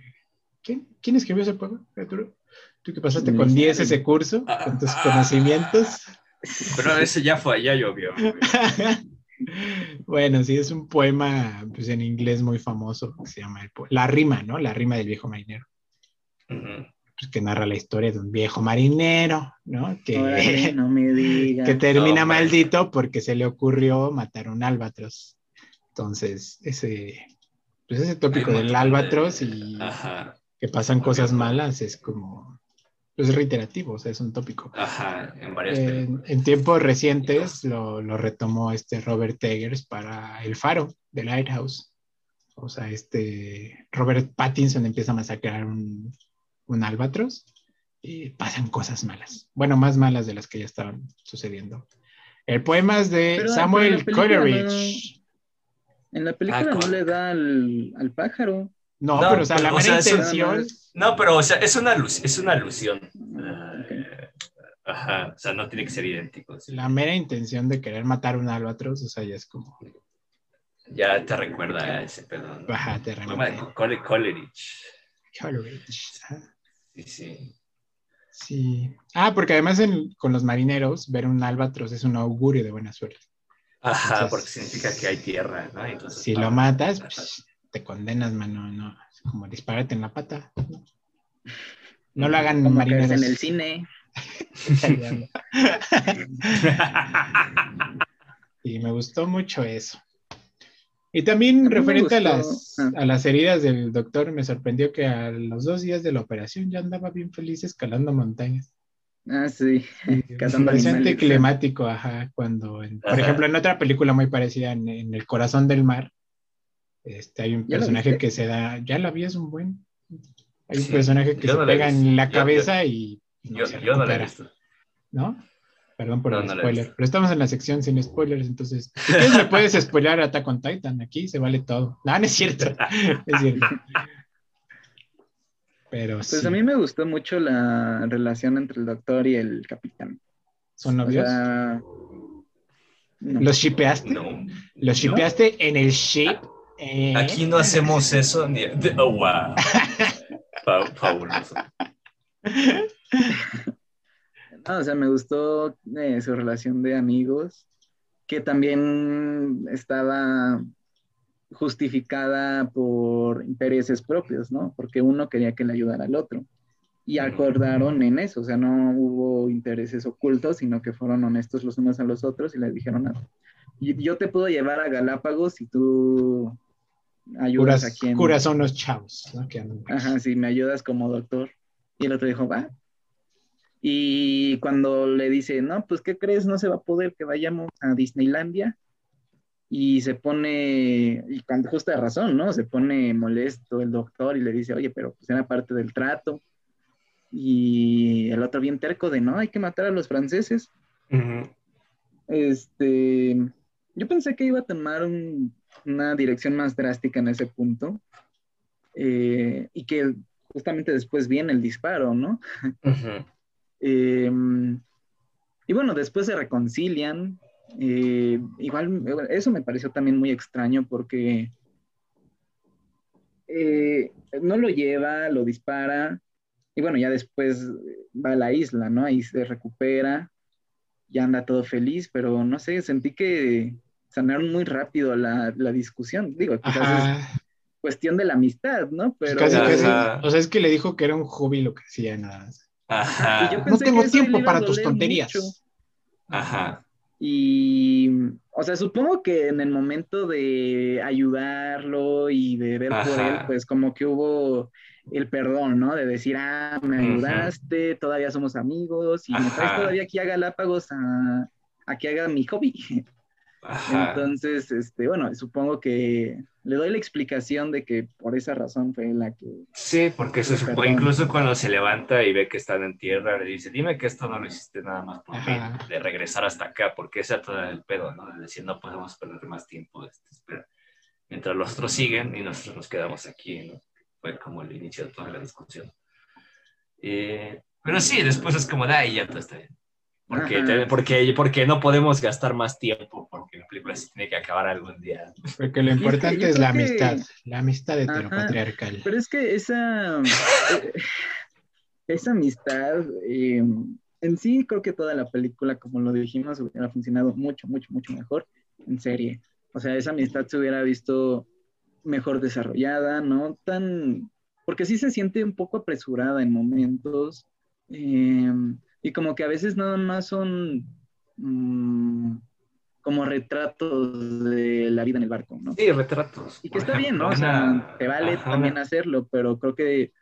¿quién, ¿Quién escribió ese poema, Arturo? Tú que pasaste con 10 ese curso, ah, con tus ah. conocimientos. Pero ese ya fue, ya llovió. *laughs* bueno, sí, es un poema pues, en inglés muy famoso que se llama La rima, ¿no? La rima del viejo marinero. Pues, que narra la historia de un viejo marinero, ¿no? Que, *laughs* que termina maldito porque se le ocurrió matar un albatros. Entonces, ese, pues ese tópico del albatros y que pasan cosas malas es como, pues reiterativo, o sea, es un tópico. Ajá, en varias en, tiempos recientes lo, lo, retomó este Robert Eggers para El Faro, de Lighthouse. O sea, este Robert Pattinson empieza a masacrar un, un albatros, y pasan cosas malas. Bueno, más malas de las que ya estaban sucediendo. El poema es de Samuel Coleridge. en la película no le da al, pájaro. No, pero o sea, la mera intención. no, pero o sea, es una, es una alusión. Ah, ajá, o sea, no tiene que ser idéntico. La mera intención de querer matar un albatros, o sea, ya es como. Ya te recuerda a ese pedo. Ajá, te recuerda. Coleridge. Coleridge. Sí, sí. Sí. Ah, porque además con los marineros, ver un albatros es un augurio de buena suerte. Ajá, porque significa que hay tierra, ¿no? si lo matas, pues, te condenas, mano, no. Como dispárate en la pata. No, lo hagan marineros. en el cine. *laughs* y me gustó mucho eso. Y también referente a las, ah. a las heridas del doctor, me sorprendió que a los dos días de la operación ya andaba bien feliz escalando montañas. Ah, sí. *laughs* Cazando climático, ajá. Cuando, por ejemplo, en otra película muy parecida, en, El Corazón del Mar, este, hay un personaje que se da. Ya lo vi, es un buen. Hay un personaje que se pega en la cabeza y. yo, yo no lo he visto. ¿No? Perdón por el spoiler, pero estamos en la sección sin spoilers, entonces, si me puedes spoiler Attack on Titan, aquí se vale todo. No, no es cierto, es cierto. Pero pues a mí me gustó mucho la relación entre el doctor y el capitán. ¿Son novios? ¿Los shipeaste? No. ¿Los shipeaste en el ship? Eh. Aquí no hacemos eso ni... Oh, wow. *laughs* Fabuloso. O sea, me gustó eh, su relación de amigos, que también estaba justificada por intereses propios, ¿no? Porque uno quería que le ayudara al otro. Y acordaron en eso, o sea, no hubo intereses ocultos, sino que fueron honestos los unos a los otros y le dijeron, ah, yo te puedo llevar a Galápagos si tú ayudas a quien... Curas son los chavos, ¿no? Ajá, si me ayudas como doctor. Y el otro dijo, va, y cuando le dice, no, pues, ¿qué crees? No se va a poder que vayamos a Disneylandia. Y se pone, y con justa razón, ¿no? Se pone molesto el doctor y le dice, oye, pero pues era parte del trato. Y el otro bien terco de, no, hay que matar a los franceses. Este, yo pensé que iba a tomar una dirección más drástica en ese punto. Eh, y que justamente después viene el disparo, ¿no? Em, y bueno, después se reconcilian. Eh, igual, eso me pareció también muy extraño porque eh, no lo lleva, lo dispara. Y bueno, ya después va a la isla, ¿no? Ahí se recupera, ya anda todo feliz, pero no sé, sentí que sanaron muy rápido la, la discusión. Digo, quizás es cuestión de la amistad, ¿no? Pero... Casi, casi. O sea, es que le dijo que era un hobby lo que hacía, nada más. Ajá. No tengo tiempo para tus tonterías. Ajá. Y, o sea, supongo que en el momento de ayudarlo y de ver por él, pues como que hubo el perdón, ¿no? De decir, ah, me ayudaste, todavía somos amigos y me traes todavía aquí a Galápagos a, a que haga mi hobby. Entonces, este, bueno, supongo que le doy la explicación de que por esa razón fue la que... Sí, porque se supone, incluso cuando se levanta y ve que están en tierra, le dice, dime que esto no lo hiciste nada más por mí, de regresar hasta acá, porque ese es todo el pedo, ¿no? De decir, no podemos perder más tiempo, este, mientras los otros siguen y nosotros nos quedamos aquí, ¿no? Fue como el inicio de toda la discusión. Eh, pero sí, después es como, da, y ya todo está bien. Porque, porque, porque no podemos gastar más tiempo, porque la película se tiene que acabar algún día. Porque lo importante es, la amistad, la amistad heteropatriarcal. Pero es que esa, eh, esa amistad, eh, en sí creo que toda la película, como lo dijimos, hubiera funcionado mucho, mucho, mucho mejor en serie. O sea, esa amistad se hubiera visto mejor desarrollada, ¿no? Tan, porque sí se siente un poco apresurada en momentos. Eh, y como que a veces nada más son mm, como retratos de la vida en el barco, ¿no? Sí, retratos. Y que está bien, ¿no? O sea, te vale también hacerlo, pero creo que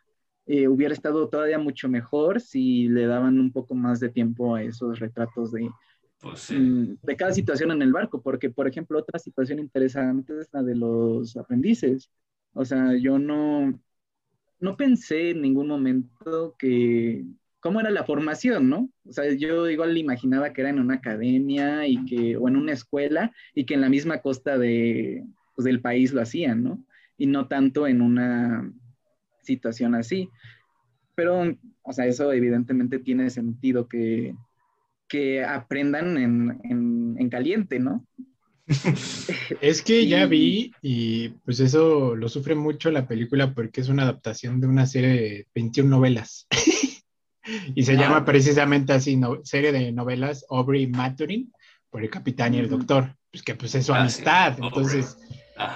eh, hubiera estado todavía mucho mejor si le daban un poco más de tiempo a esos retratos de, pues mm, de cada situación en el barco, porque, por ejemplo, otra situación interesante es la de los aprendices. O sea, yo no, no pensé en ningún momento que cómo era la formación, ¿no? O sea, yo igual imaginaba que era en una academia y que, o en una escuela, y que en la misma costa de, pues, del país lo hacían, ¿no? Y no tanto en una situación así. Pero, o sea, eso evidentemente tiene sentido que, que aprendan en, en, caliente, ¿no? *laughs* es que ya vi y pues eso lo sufre mucho la película porque es una adaptación de una serie de 21 novelas. *laughs* Y se llama precisamente así, serie de novelas Aubrey Maturin, por el capitán y el doctor, pues que pues es su ah, amistad, entonces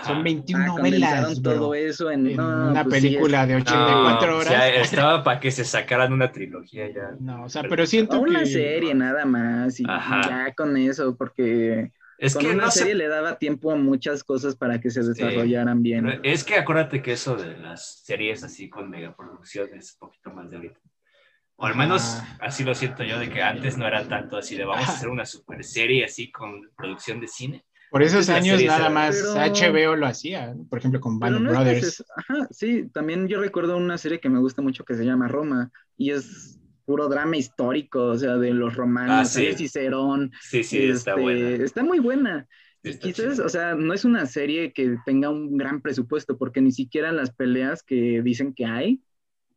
son 21 ah, novelas. todo eso en, una pues película de 84 horas. Ya estaba para que se sacaran una trilogía ya. No, o sea, pero siento que... Una serie nada más y ya con eso, porque... Es con que una serie le daba tiempo a muchas cosas para que se desarrollaran bien. Es que acuérdate que eso de las series así con megaproducciones es un poquito más de ahorita. O al menos así lo siento yo, de que antes no era tanto así de vamos a hacer una super serie así con producción de cine. Por esos años nada más HBO lo hacía, por ejemplo con Band Brothers. Ajá, sí, también yo recuerdo una serie que me gusta mucho que se llama Roma y es puro drama histórico, o sea, de los romanos, ah, sí. Cicerón. Sí, sí, está este, buena. Está muy buena. Quizás, o sea, no es una serie que tenga un gran presupuesto, porque ni siquiera las peleas que dicen que hay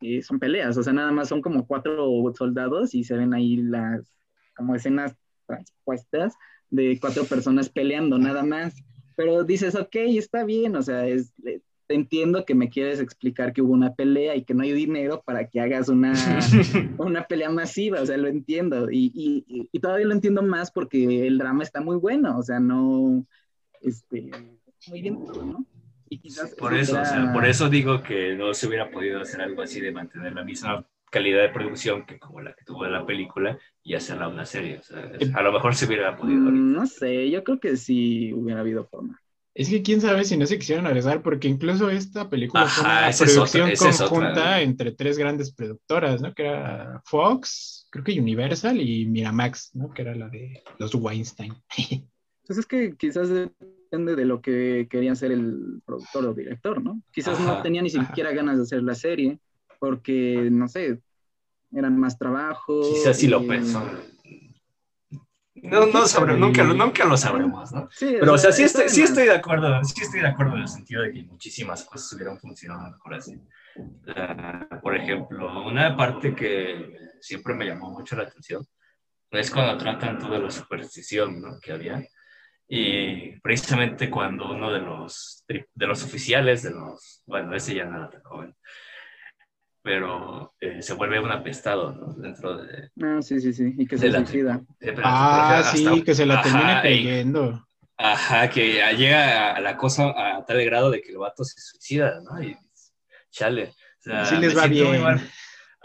eh, son peleas, o sea, nada más son como cuatro soldados y se ven ahí las como escenas transpuestas de cuatro personas peleando, nada más. Pero dices, ok, está bien, o sea, es, entiendo que me quieres explicar que hubo una pelea y que no hay dinero para que hagas una, *laughs* una pelea masiva, o sea, lo entiendo. Y, y, y, todavía lo entiendo más porque el drama está muy bueno, o sea, no, este, muy bien, ¿no? Y quizás por eso, o sea, por eso digo que no se hubiera podido hacer algo así de mantener la misma calidad de producción que como la que tuvo la película y hacerla una serie. O sea, a lo mejor se hubiera podido. Mm, no sé, yo creo que sí hubiera habido forma. Es que quién sabe si no se quisieron arriesgar, porque incluso esta película fue una producción conjunta entre tres grandes productoras, ¿no? Que era Fox, creo que Universal y Miramax, ¿no? Que era la de los Weinstein. Entonces *laughs* pues es que quizás depende de lo que quería hacer el productor o director, ¿no? Quizás no tenía ni siquiera ganas de hacer la serie, porque, no sé, eran más trabajo. Quizás sí lo pensó. No, no sabremos, nunca, nunca lo sabremos, ¿no? Pero, o sea, sí estoy, sí estoy de acuerdo, sí estoy de acuerdo en el sentido de que muchísimas cosas hubieran funcionado mejor así. Uh, por ejemplo, una parte que siempre me llamó mucho la atención es cuando tratan todo de la superstición ¿no? que había. Y precisamente cuando uno de los, de los oficiales, de los, bueno, ese ya no era tan joven, pero eh, se vuelve un apestado, ¿no? Dentro de... Ah, sí, sí, sí, y que se suicida. Ah, sí, que se la termina cayendo. Ajá, que llega a la cosa a tal grado de que el vato se suicida, ¿no? Y chale. O sea, sí les va bien.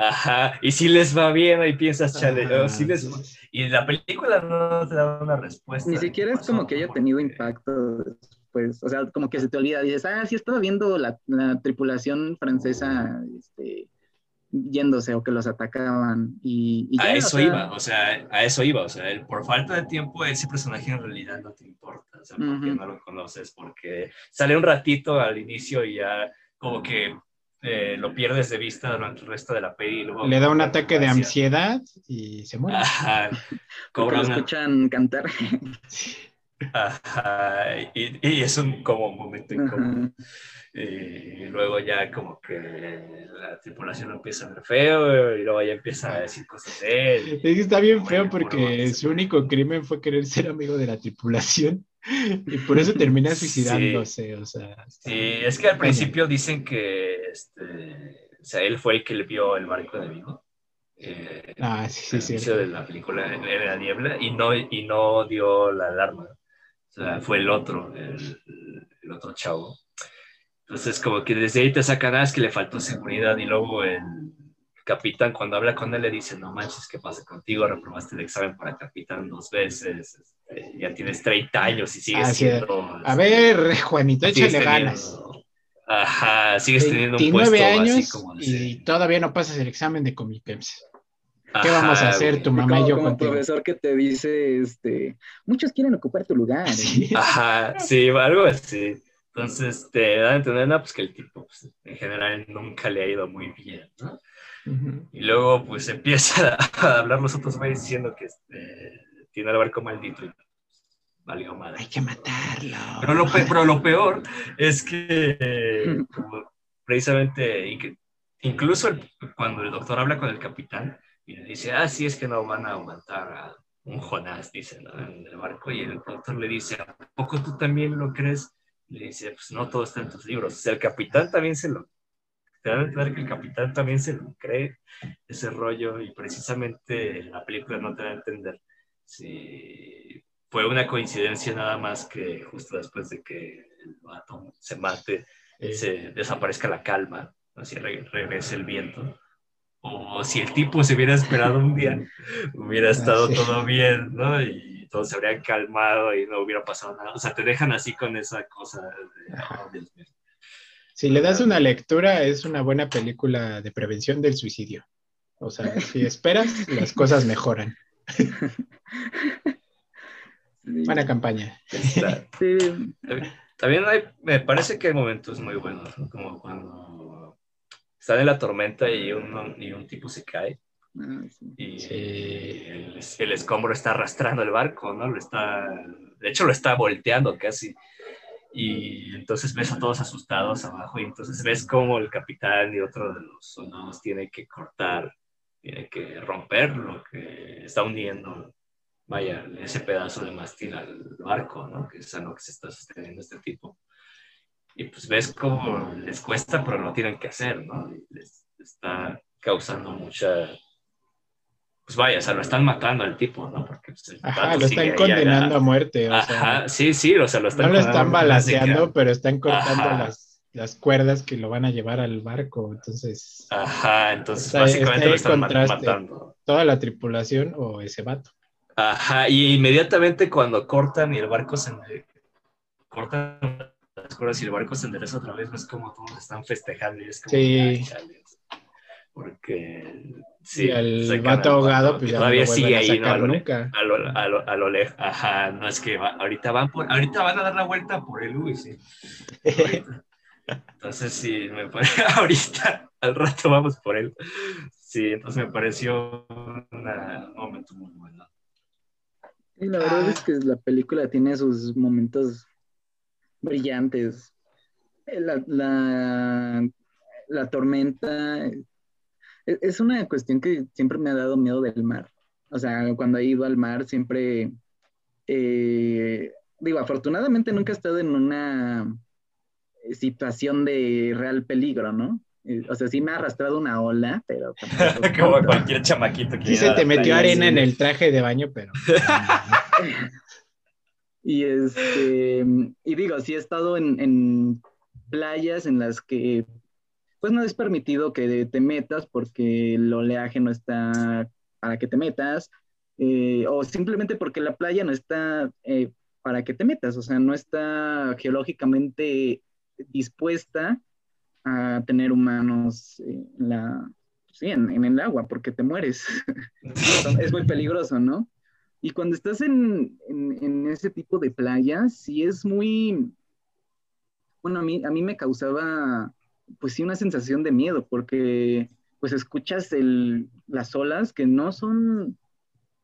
Ajá, y si les va bien, ahí piensas, chale, oh, les Y la película no te da una respuesta. Ni siquiera es como que haya tenido impacto pues, o sea, como que se te olvida, dices, ah, sí estaba viendo la, tripulación francesa este, yéndose o que los atacaban y... a eso iba, o sea, a eso iba, o sea, el, por falta de tiempo ese personaje en realidad no te importa, o sea, porque no lo conoces, porque sale un ratito al inicio y ya como que eh, lo pierdes de vista durante el resto de la peli. Le da un ataque de ansiedad y se muere. Ajá. *laughs* Cobra lo escuchan cantar. y, es un como momento incómodo. Y luego ya como que la tripulación empieza a ver feo y luego ya empieza a decir cosas de él. está bien feo porque su único crimen fue querer ser amigo de la tripulación y por eso termina suicidándose. O sea, sí, es que al principio dicen que este, o sea, él fue el que le vio el barco de Vigo. Eh, ah, sí, sí, sí. de la película en, la niebla y no, y no dio la alarma. O sea, fue el otro, el, otro chavo. Entonces, como que desde ahí te sacan, ah, que le faltó seguridad. Y luego el capitán, cuando habla con él, le dice: No manches, ¿qué pasa contigo? Reprobaste el examen para capitán dos veces. Este, ya tienes 30 años y sigues siendo. A ver, Juanito, échale ganas. Ajá, sigues teniendo un puesto años así como y todavía no pasas el examen de Comipems. ¿Qué vamos a hacer tu mamá y yo como profesor que te dice, este, muchos quieren ocupar tu lugar. *laughs* ¿eh? Ajá, sí, algo así. Entonces te dan a entender, no, pues que el tipo pues, en general nunca le ha ido muy bien, ¿no? Y luego pues empieza *laughs* a hablar los otros güeyes diciendo que este, tiene el barco maldito y valió madre. Hay que matarlo. Pero lo, pero lo peor es que precisamente, incluso cuando el doctor habla con el capitán, y le dice, ah, sí, es que no van a aguantar a un Jonás, dice, en el barco. Y el productor le dice, ¿a poco tú también lo crees? Le dice, pues no todo está en tus libros. O sea, el capitán también se lo... Te da a entender que el capitán también se lo cree, ese rollo, y precisamente la película no te da a entender si fue una coincidencia nada más que justo después de que el vato se mate, se desaparezca la calma, así regrese el viento o si el tipo se hubiera esperado un día, *laughs* hubiera ah, estado todo bien, ¿no? Y todo se habría calmado y no hubiera pasado nada. O sea, te dejan así con esa cosa. Oh, si le das una lectura, es una buena película de prevención del suicidio. O sea, si esperas, *laughs* las cosas mejoran. Buena campaña. También hay, me parece que hay momentos muy buenos, como cuando están en la tormenta y un, y un tipo se cae. Ah, y el, el, escombro está arrastrando el barco, ¿no? Lo está, de hecho, lo está volteando casi. Y entonces ves a todos asustados abajo y entonces ves como el capitán y otro de los soldados tiene que cortar, tiene que romper lo que está hundiendo vaya, ese pedazo de mástil al barco, ¿no? Que es a lo que se está sosteniendo este tipo. Y pues ves cómo les cuesta, pero lo tienen que hacer, ¿no? les está causando mucha... Pues vaya, o sea, lo están matando al tipo, ¿no? Porque pues, Ajá, lo están condenando a muerte. O Ajá, sí, sí, o sea, lo están... No lo están balanceando, pero están cortando las, las, cuerdas que lo van a llevar al barco, entonces... Ajá, entonces básicamente lo están matando. Toda la tripulación o ese vato. Ajá, y inmediatamente cuando cortan y el barco se cortan las cuerdas y el barco se endereza otra vez, ves como todos están festejando y es como sí. porque sí, y el vato ahogado pues todavía sigue ahí, ¿no? A lo, nunca. A lo, a lo, a lo lejos, ajá, no es que ahorita van por, ahorita van a dar la vuelta por el Luis, sí. *laughs* Entonces sí, me parece, *laughs* ahorita, al rato vamos por él. Sí, entonces me pareció un momento muy bueno. Y la verdad es ah. que la película tiene sus momentos brillantes. Eh, la, la, tormenta e, es una cuestión que siempre me ha dado miedo del mar. O sea, cuando he ido al mar siempre, eh, digo, afortunadamente nunca he estado en una situación de real peligro, ¿no? Eh, o sea, sí me ha arrastrado una ola, pero... *laughs* Como cualquier chamaquito que... Sí se te metió arena en el traje de baño, pero... *laughs* y este... Y digo, sí he estado en, playas en las que pues no es permitido que te metas porque el oleaje no está para que te metas, eh, o simplemente porque la playa no está eh, para que te metas, o sea, no está geológicamente dispuesta a tener humanos en, en, el agua, porque te mueres. *laughs* es muy peligroso, ¿no? Y cuando estás en, ese tipo de playas, sí es muy, bueno, a mí, a mí me causaba, pues sí, una sensación de miedo, porque pues escuchas el, las olas que no son,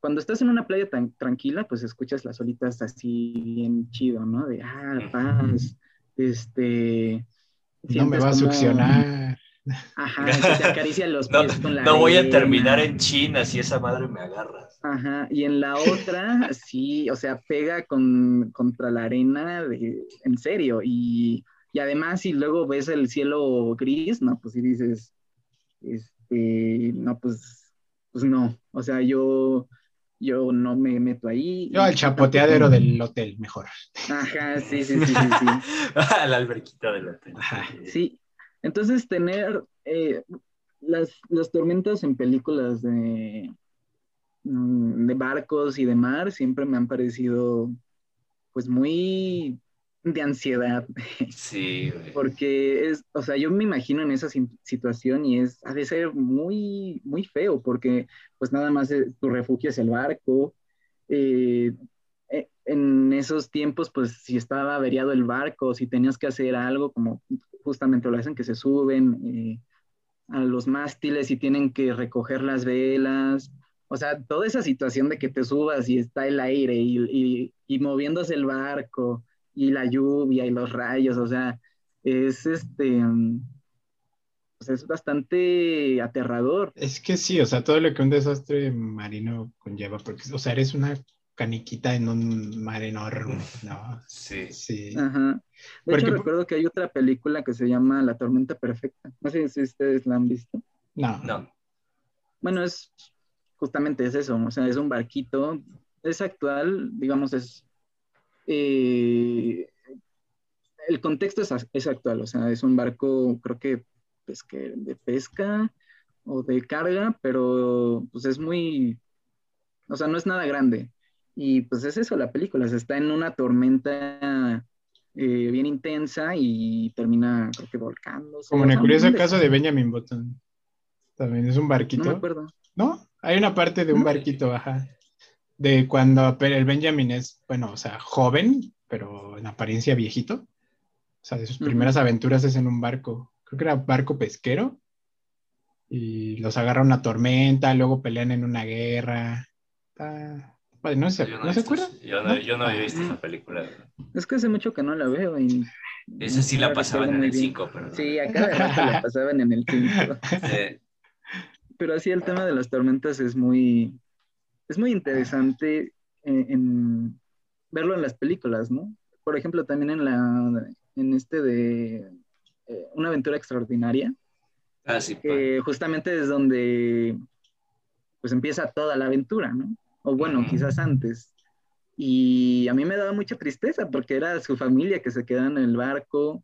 cuando estás en una playa tan tranquila, pues escuchas las olitas así bien chido, ¿no? De, ah, paz, este, no me va a succionar. Ajá, te *laughs* acaricia los pies no, con la No voy a terminar en China si esa madre me agarra. Ajá, y en la otra, sí, o sea, pega con, contra la arena en serio. Y, y, además, si luego ves el cielo gris, no, pues si dices, este, no, pues, pues no. O sea, yo, yo no me meto ahí. Yo al chapoteadero del hotel, mejor. Ajá, sí, sí, sí, sí. sí. *laughs* a la alberquita del hotel. Sí, entonces tener eh, las, las, tormentas en películas de, mm, de barcos y de mar siempre me han parecido pues muy de ansiedad. Sí. porque es, o sea, yo me imagino en esa situación y es, ha de ser muy, muy feo porque pues nada más eh, tu refugio es el barco. Eh, eh, en esos tiempos, pues si estaba averiado el barco, si tenías que hacer algo, como justamente lo hacen, que se suben a los mástiles y tienen que recoger las velas. O sea, toda esa situación de que te subas y está el aire y, y, y moviéndose el barco y la lluvia y los rayos, o sea, es este, pues es bastante aterrador. Es que sí, o sea, todo lo que un desastre marino conlleva, porque, o sea, eres una caniquita en un mar enorme, ¿no? Sí. Sí. Ajá. De hecho, recuerdo que hay otra película que se llama La Tormenta Perfecta. No sé si ustedes la han visto. No. No. Bueno, es justamente es eso, o sea, es un barquito, es actual, digamos, es eh, el contexto es, actual, o sea, es un barco, creo que, pues, que de pesca o de carga, pero pues es muy, o sea, no es nada grande. Y pues es eso la película, se está en una tormenta eh, bien intensa y termina, creo que volcándose. Como en el curioso caso de Benjamin Button. También es un barquito. No me acuerdo. ¿No? Hay una parte de un barquito, ajá. De cuando el Benjamin es, bueno, o sea, joven, pero en apariencia viejito. O sea, de sus primeras aventuras es en un barco. Creo que era barco pesquero. Y los agarra una tormenta, luego pelean en una guerra. no, se, ¿no, se acuerdan? Yo no, yo no he visto esa película. Es que hace mucho que no la veo. Y esa sí la *laughs* pasaban en el 5, pero... Sí, acá la pasaban en el 5. Pero así el tema de las tormentas es muy, es muy interesante en, verlo en las películas, ¿no? Por ejemplo, también en la, en este de eh, Una aventura extraordinaria. Ah, sí. Que justamente es donde pues empieza toda la aventura, ¿no? O bueno, quizás antes. Y a mí me daba mucha tristeza porque era su familia que se quedaba en el barco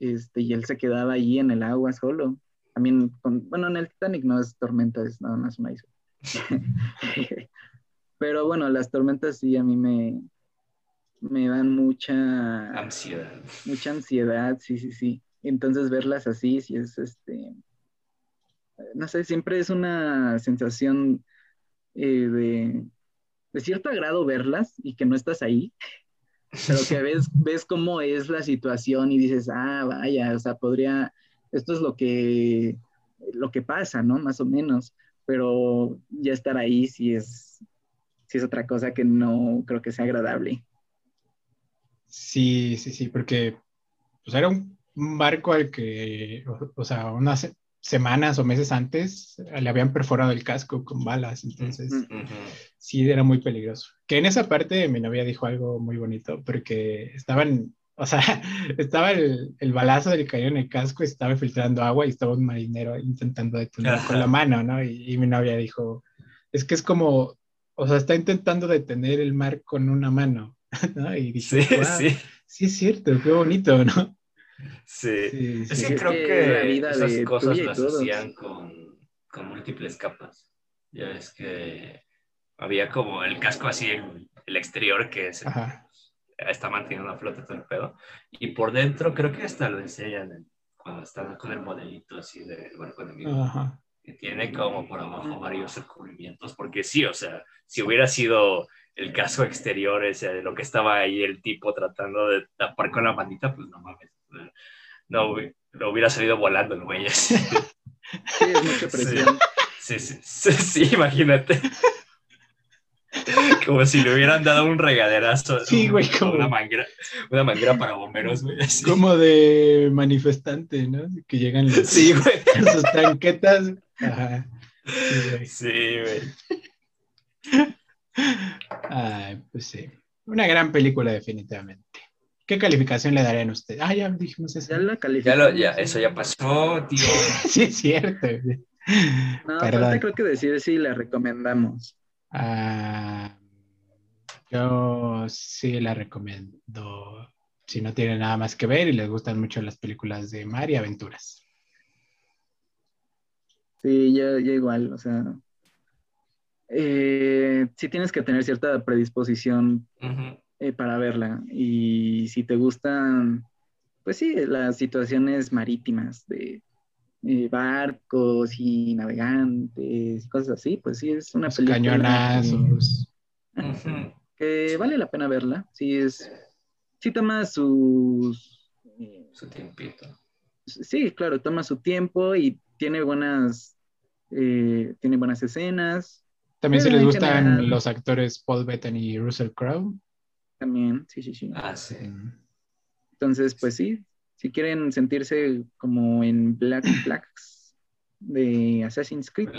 este, y él se quedaba ahí en el agua solo. También, con, bueno, en el Titanic no es tormenta, es nada más una isla. *laughs* Pero bueno, las tormentas sí a mí me, me dan mucha ansiedad. Mucha ansiedad, sí, sí, sí. Entonces verlas así, sí es este, no sé, siempre es una sensación eh, de de cierto agrado verlas y que no estás ahí, *laughs* pero que ves, ves cómo es la situación y dices, ah, vaya, o sea, podría, esto es lo que, lo que pasa, ¿no? Más o menos, pero ya estar ahí sí es, sí es otra cosa que no creo que sea agradable. Sí, sí, sí, porque pues, era un, barco al que, o, sea, una, semanas o meses antes le habían perforado el casco con balas, entonces sí era muy peligroso. Que en esa parte mi novia dijo algo muy bonito, porque estaban, o sea, *laughs* estaba el, el balazo del cañón en el casco, estaba filtrando agua y estaba un marinero intentando detenerlo con la mano, ¿no? Y, mi novia dijo, es que es como, o sea, está intentando detener el mar con una mano, *laughs* ¿no? Y dije, sí, sí. sí es cierto, qué bonito, ¿no? Sí, es que creo que esas cosas las hacían con, con, múltiples capas. Ya es que había como el casco así, el, exterior que se, está manteniendo a flote todo el pedo. Y por dentro creo que hasta lo enseñan cuando están con el modelito así del barco enemigo. Que tiene como por abajo varios recubrimientos. Porque sí, o sea, si hubiera sido el casco exterior, ese, de lo que estaba ahí el tipo tratando de tapar con la manita, pues no mames no, lo hubiera salido volando el güey. *laughs* Sí, es mucha presión. Sí, sí, sí, *laughs* imagínate. *laughs* Como si le hubieran dado un regaderazo. Sí, güey, como... Una manguera, una manguera para bomberos, güey. Como de manifestante, ¿no? Que llegan los, sí, güey. sus tanquetas. Ajá. Sí, güey. Ay, pues sí. Una gran película, definitivamente. ¿Qué calificación le darían a usted? Ah, ya dijimos eso. Ya la calificación. Ya, eso ya pasó, tío. *laughs* sí, es cierto. No, Perdón. creo que decir si la recomendamos. Ah, yo sí la recomiendo. Si no tiene nada más que ver y les gustan mucho las películas de mar y aventuras. Sí, ya, igual, o sea. Eh, sí tienes que tener cierta predisposición eh, para verla. Y si te gustan, pues sí, las situaciones marítimas de eh, barcos y navegantes y cosas así, pues sí, es una película. Cañonazos. Que, vale la pena verla. Sí, es. Sí, toma sus. Eh, su tiempito. Sí, claro, toma su tiempo y tiene buenas. tiene buenas escenas. También si les gustan los actores Paul Bettany y Russell Crowe, también, sí, sí, sí. Ah, sí. Entonces, pues sí, si quieren sentirse como en Black *clears throat* Flags de Assassin's Creed.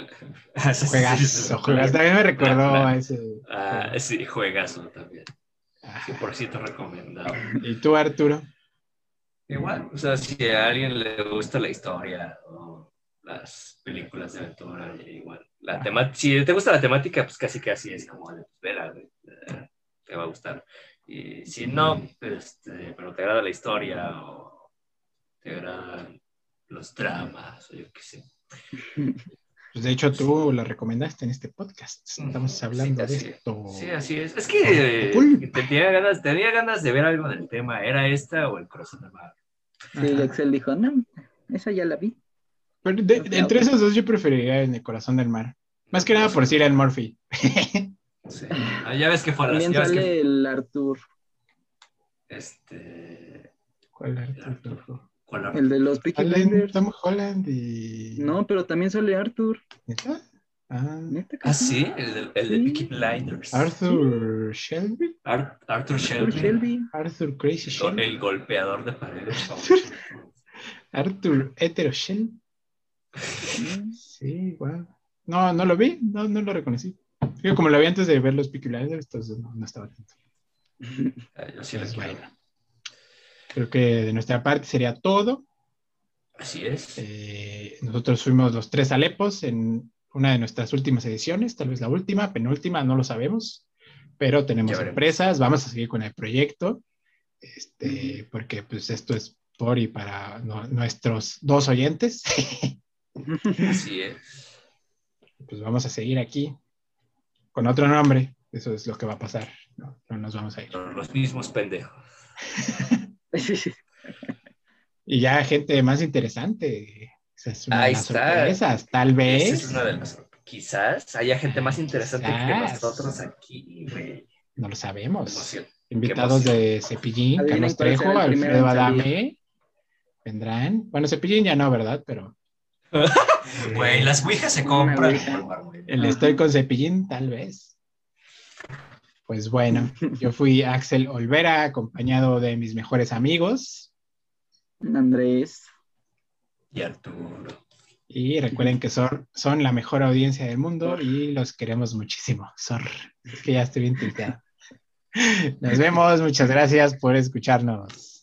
juegazo, juegazo. También me recordó a ese. Ah, sí, juegazo también. por cierto recomendado. ¿Y tú, Arturo? Igual, o sea, si a alguien le gusta la historia o las películas de aventura, igual. La tema si te gusta la temática, pues casi casi es como espera, te va a gustar. Y si no, este, pero te agrada la historia o te agradan los dramas o yo qué sé. *laughs* Pues de hecho tú la recomendaste en este podcast. Estamos hablando de esto. Sí, así es. Es que tenía, ganas, tenía ganas de ver algo del tema. ¿Era esta o el corazón de mar? Sí, Axel dijo, no, esa ya la vi. Pero entre esos dos yo preferiría en el corazón del mar. Más que nada por decir el Murphy. *laughs* Sí. Ah, ya ves que fue También sale el Arthur. Este. ¿Cuál Arthur? ¿Cuál Arthur? El de los Peaky Blinders. Tom Holland y. No, pero también sale Arthur. ¿Neta? Ah, ¿Ah sí, el de, el de Peaky Blinders. Arthur Shelby. Arthur Shelby. Arthur Crazy Shelby. El golpeador de paredes. *laughs* Arthur Hetero Shelby. Sí, wow. No, no lo vi, no, no lo reconocí. como lo vi antes de ver los Peaky Blinders, entonces no, no estaba atento. Ah, yo sí les bueno. Creo que de nuestra parte sería todo. Así es. Eh, nosotros fuimos los tres Alepos en una de nuestras últimas ediciones, tal vez la última, penúltima, no lo sabemos, pero tenemos sorpresas, vamos a seguir con el proyecto, este, porque pues esto es por y para nuestros dos oyentes. *laughs* Así es. Pues vamos a seguir aquí con otro nombre, eso es lo que va a pasar, no, nos vamos a ir. Los mismos pendejos. *laughs* y ya gente más interesante, Ahí está. tal vez. Quizás haya gente más interesante que nosotros aquí, No lo sabemos. Invitados de Cepillín, Carlos Trejo, Alfredo Adame. Vendrán. Bueno, Cepillín ya no, ¿verdad? Pero. *laughs* Güey, las ouijas se compran. El estoy con Cepillín, tal vez. Pues bueno, *laughs* yo fui Axel Olvera, acompañado de mis mejores amigos. Andrés y Arturo. Y recuerden que son, son la mejor audiencia del mundo y los queremos muchísimo. Sor, es que ya estoy bien tilteado. Nos vemos, muchas gracias por escucharnos.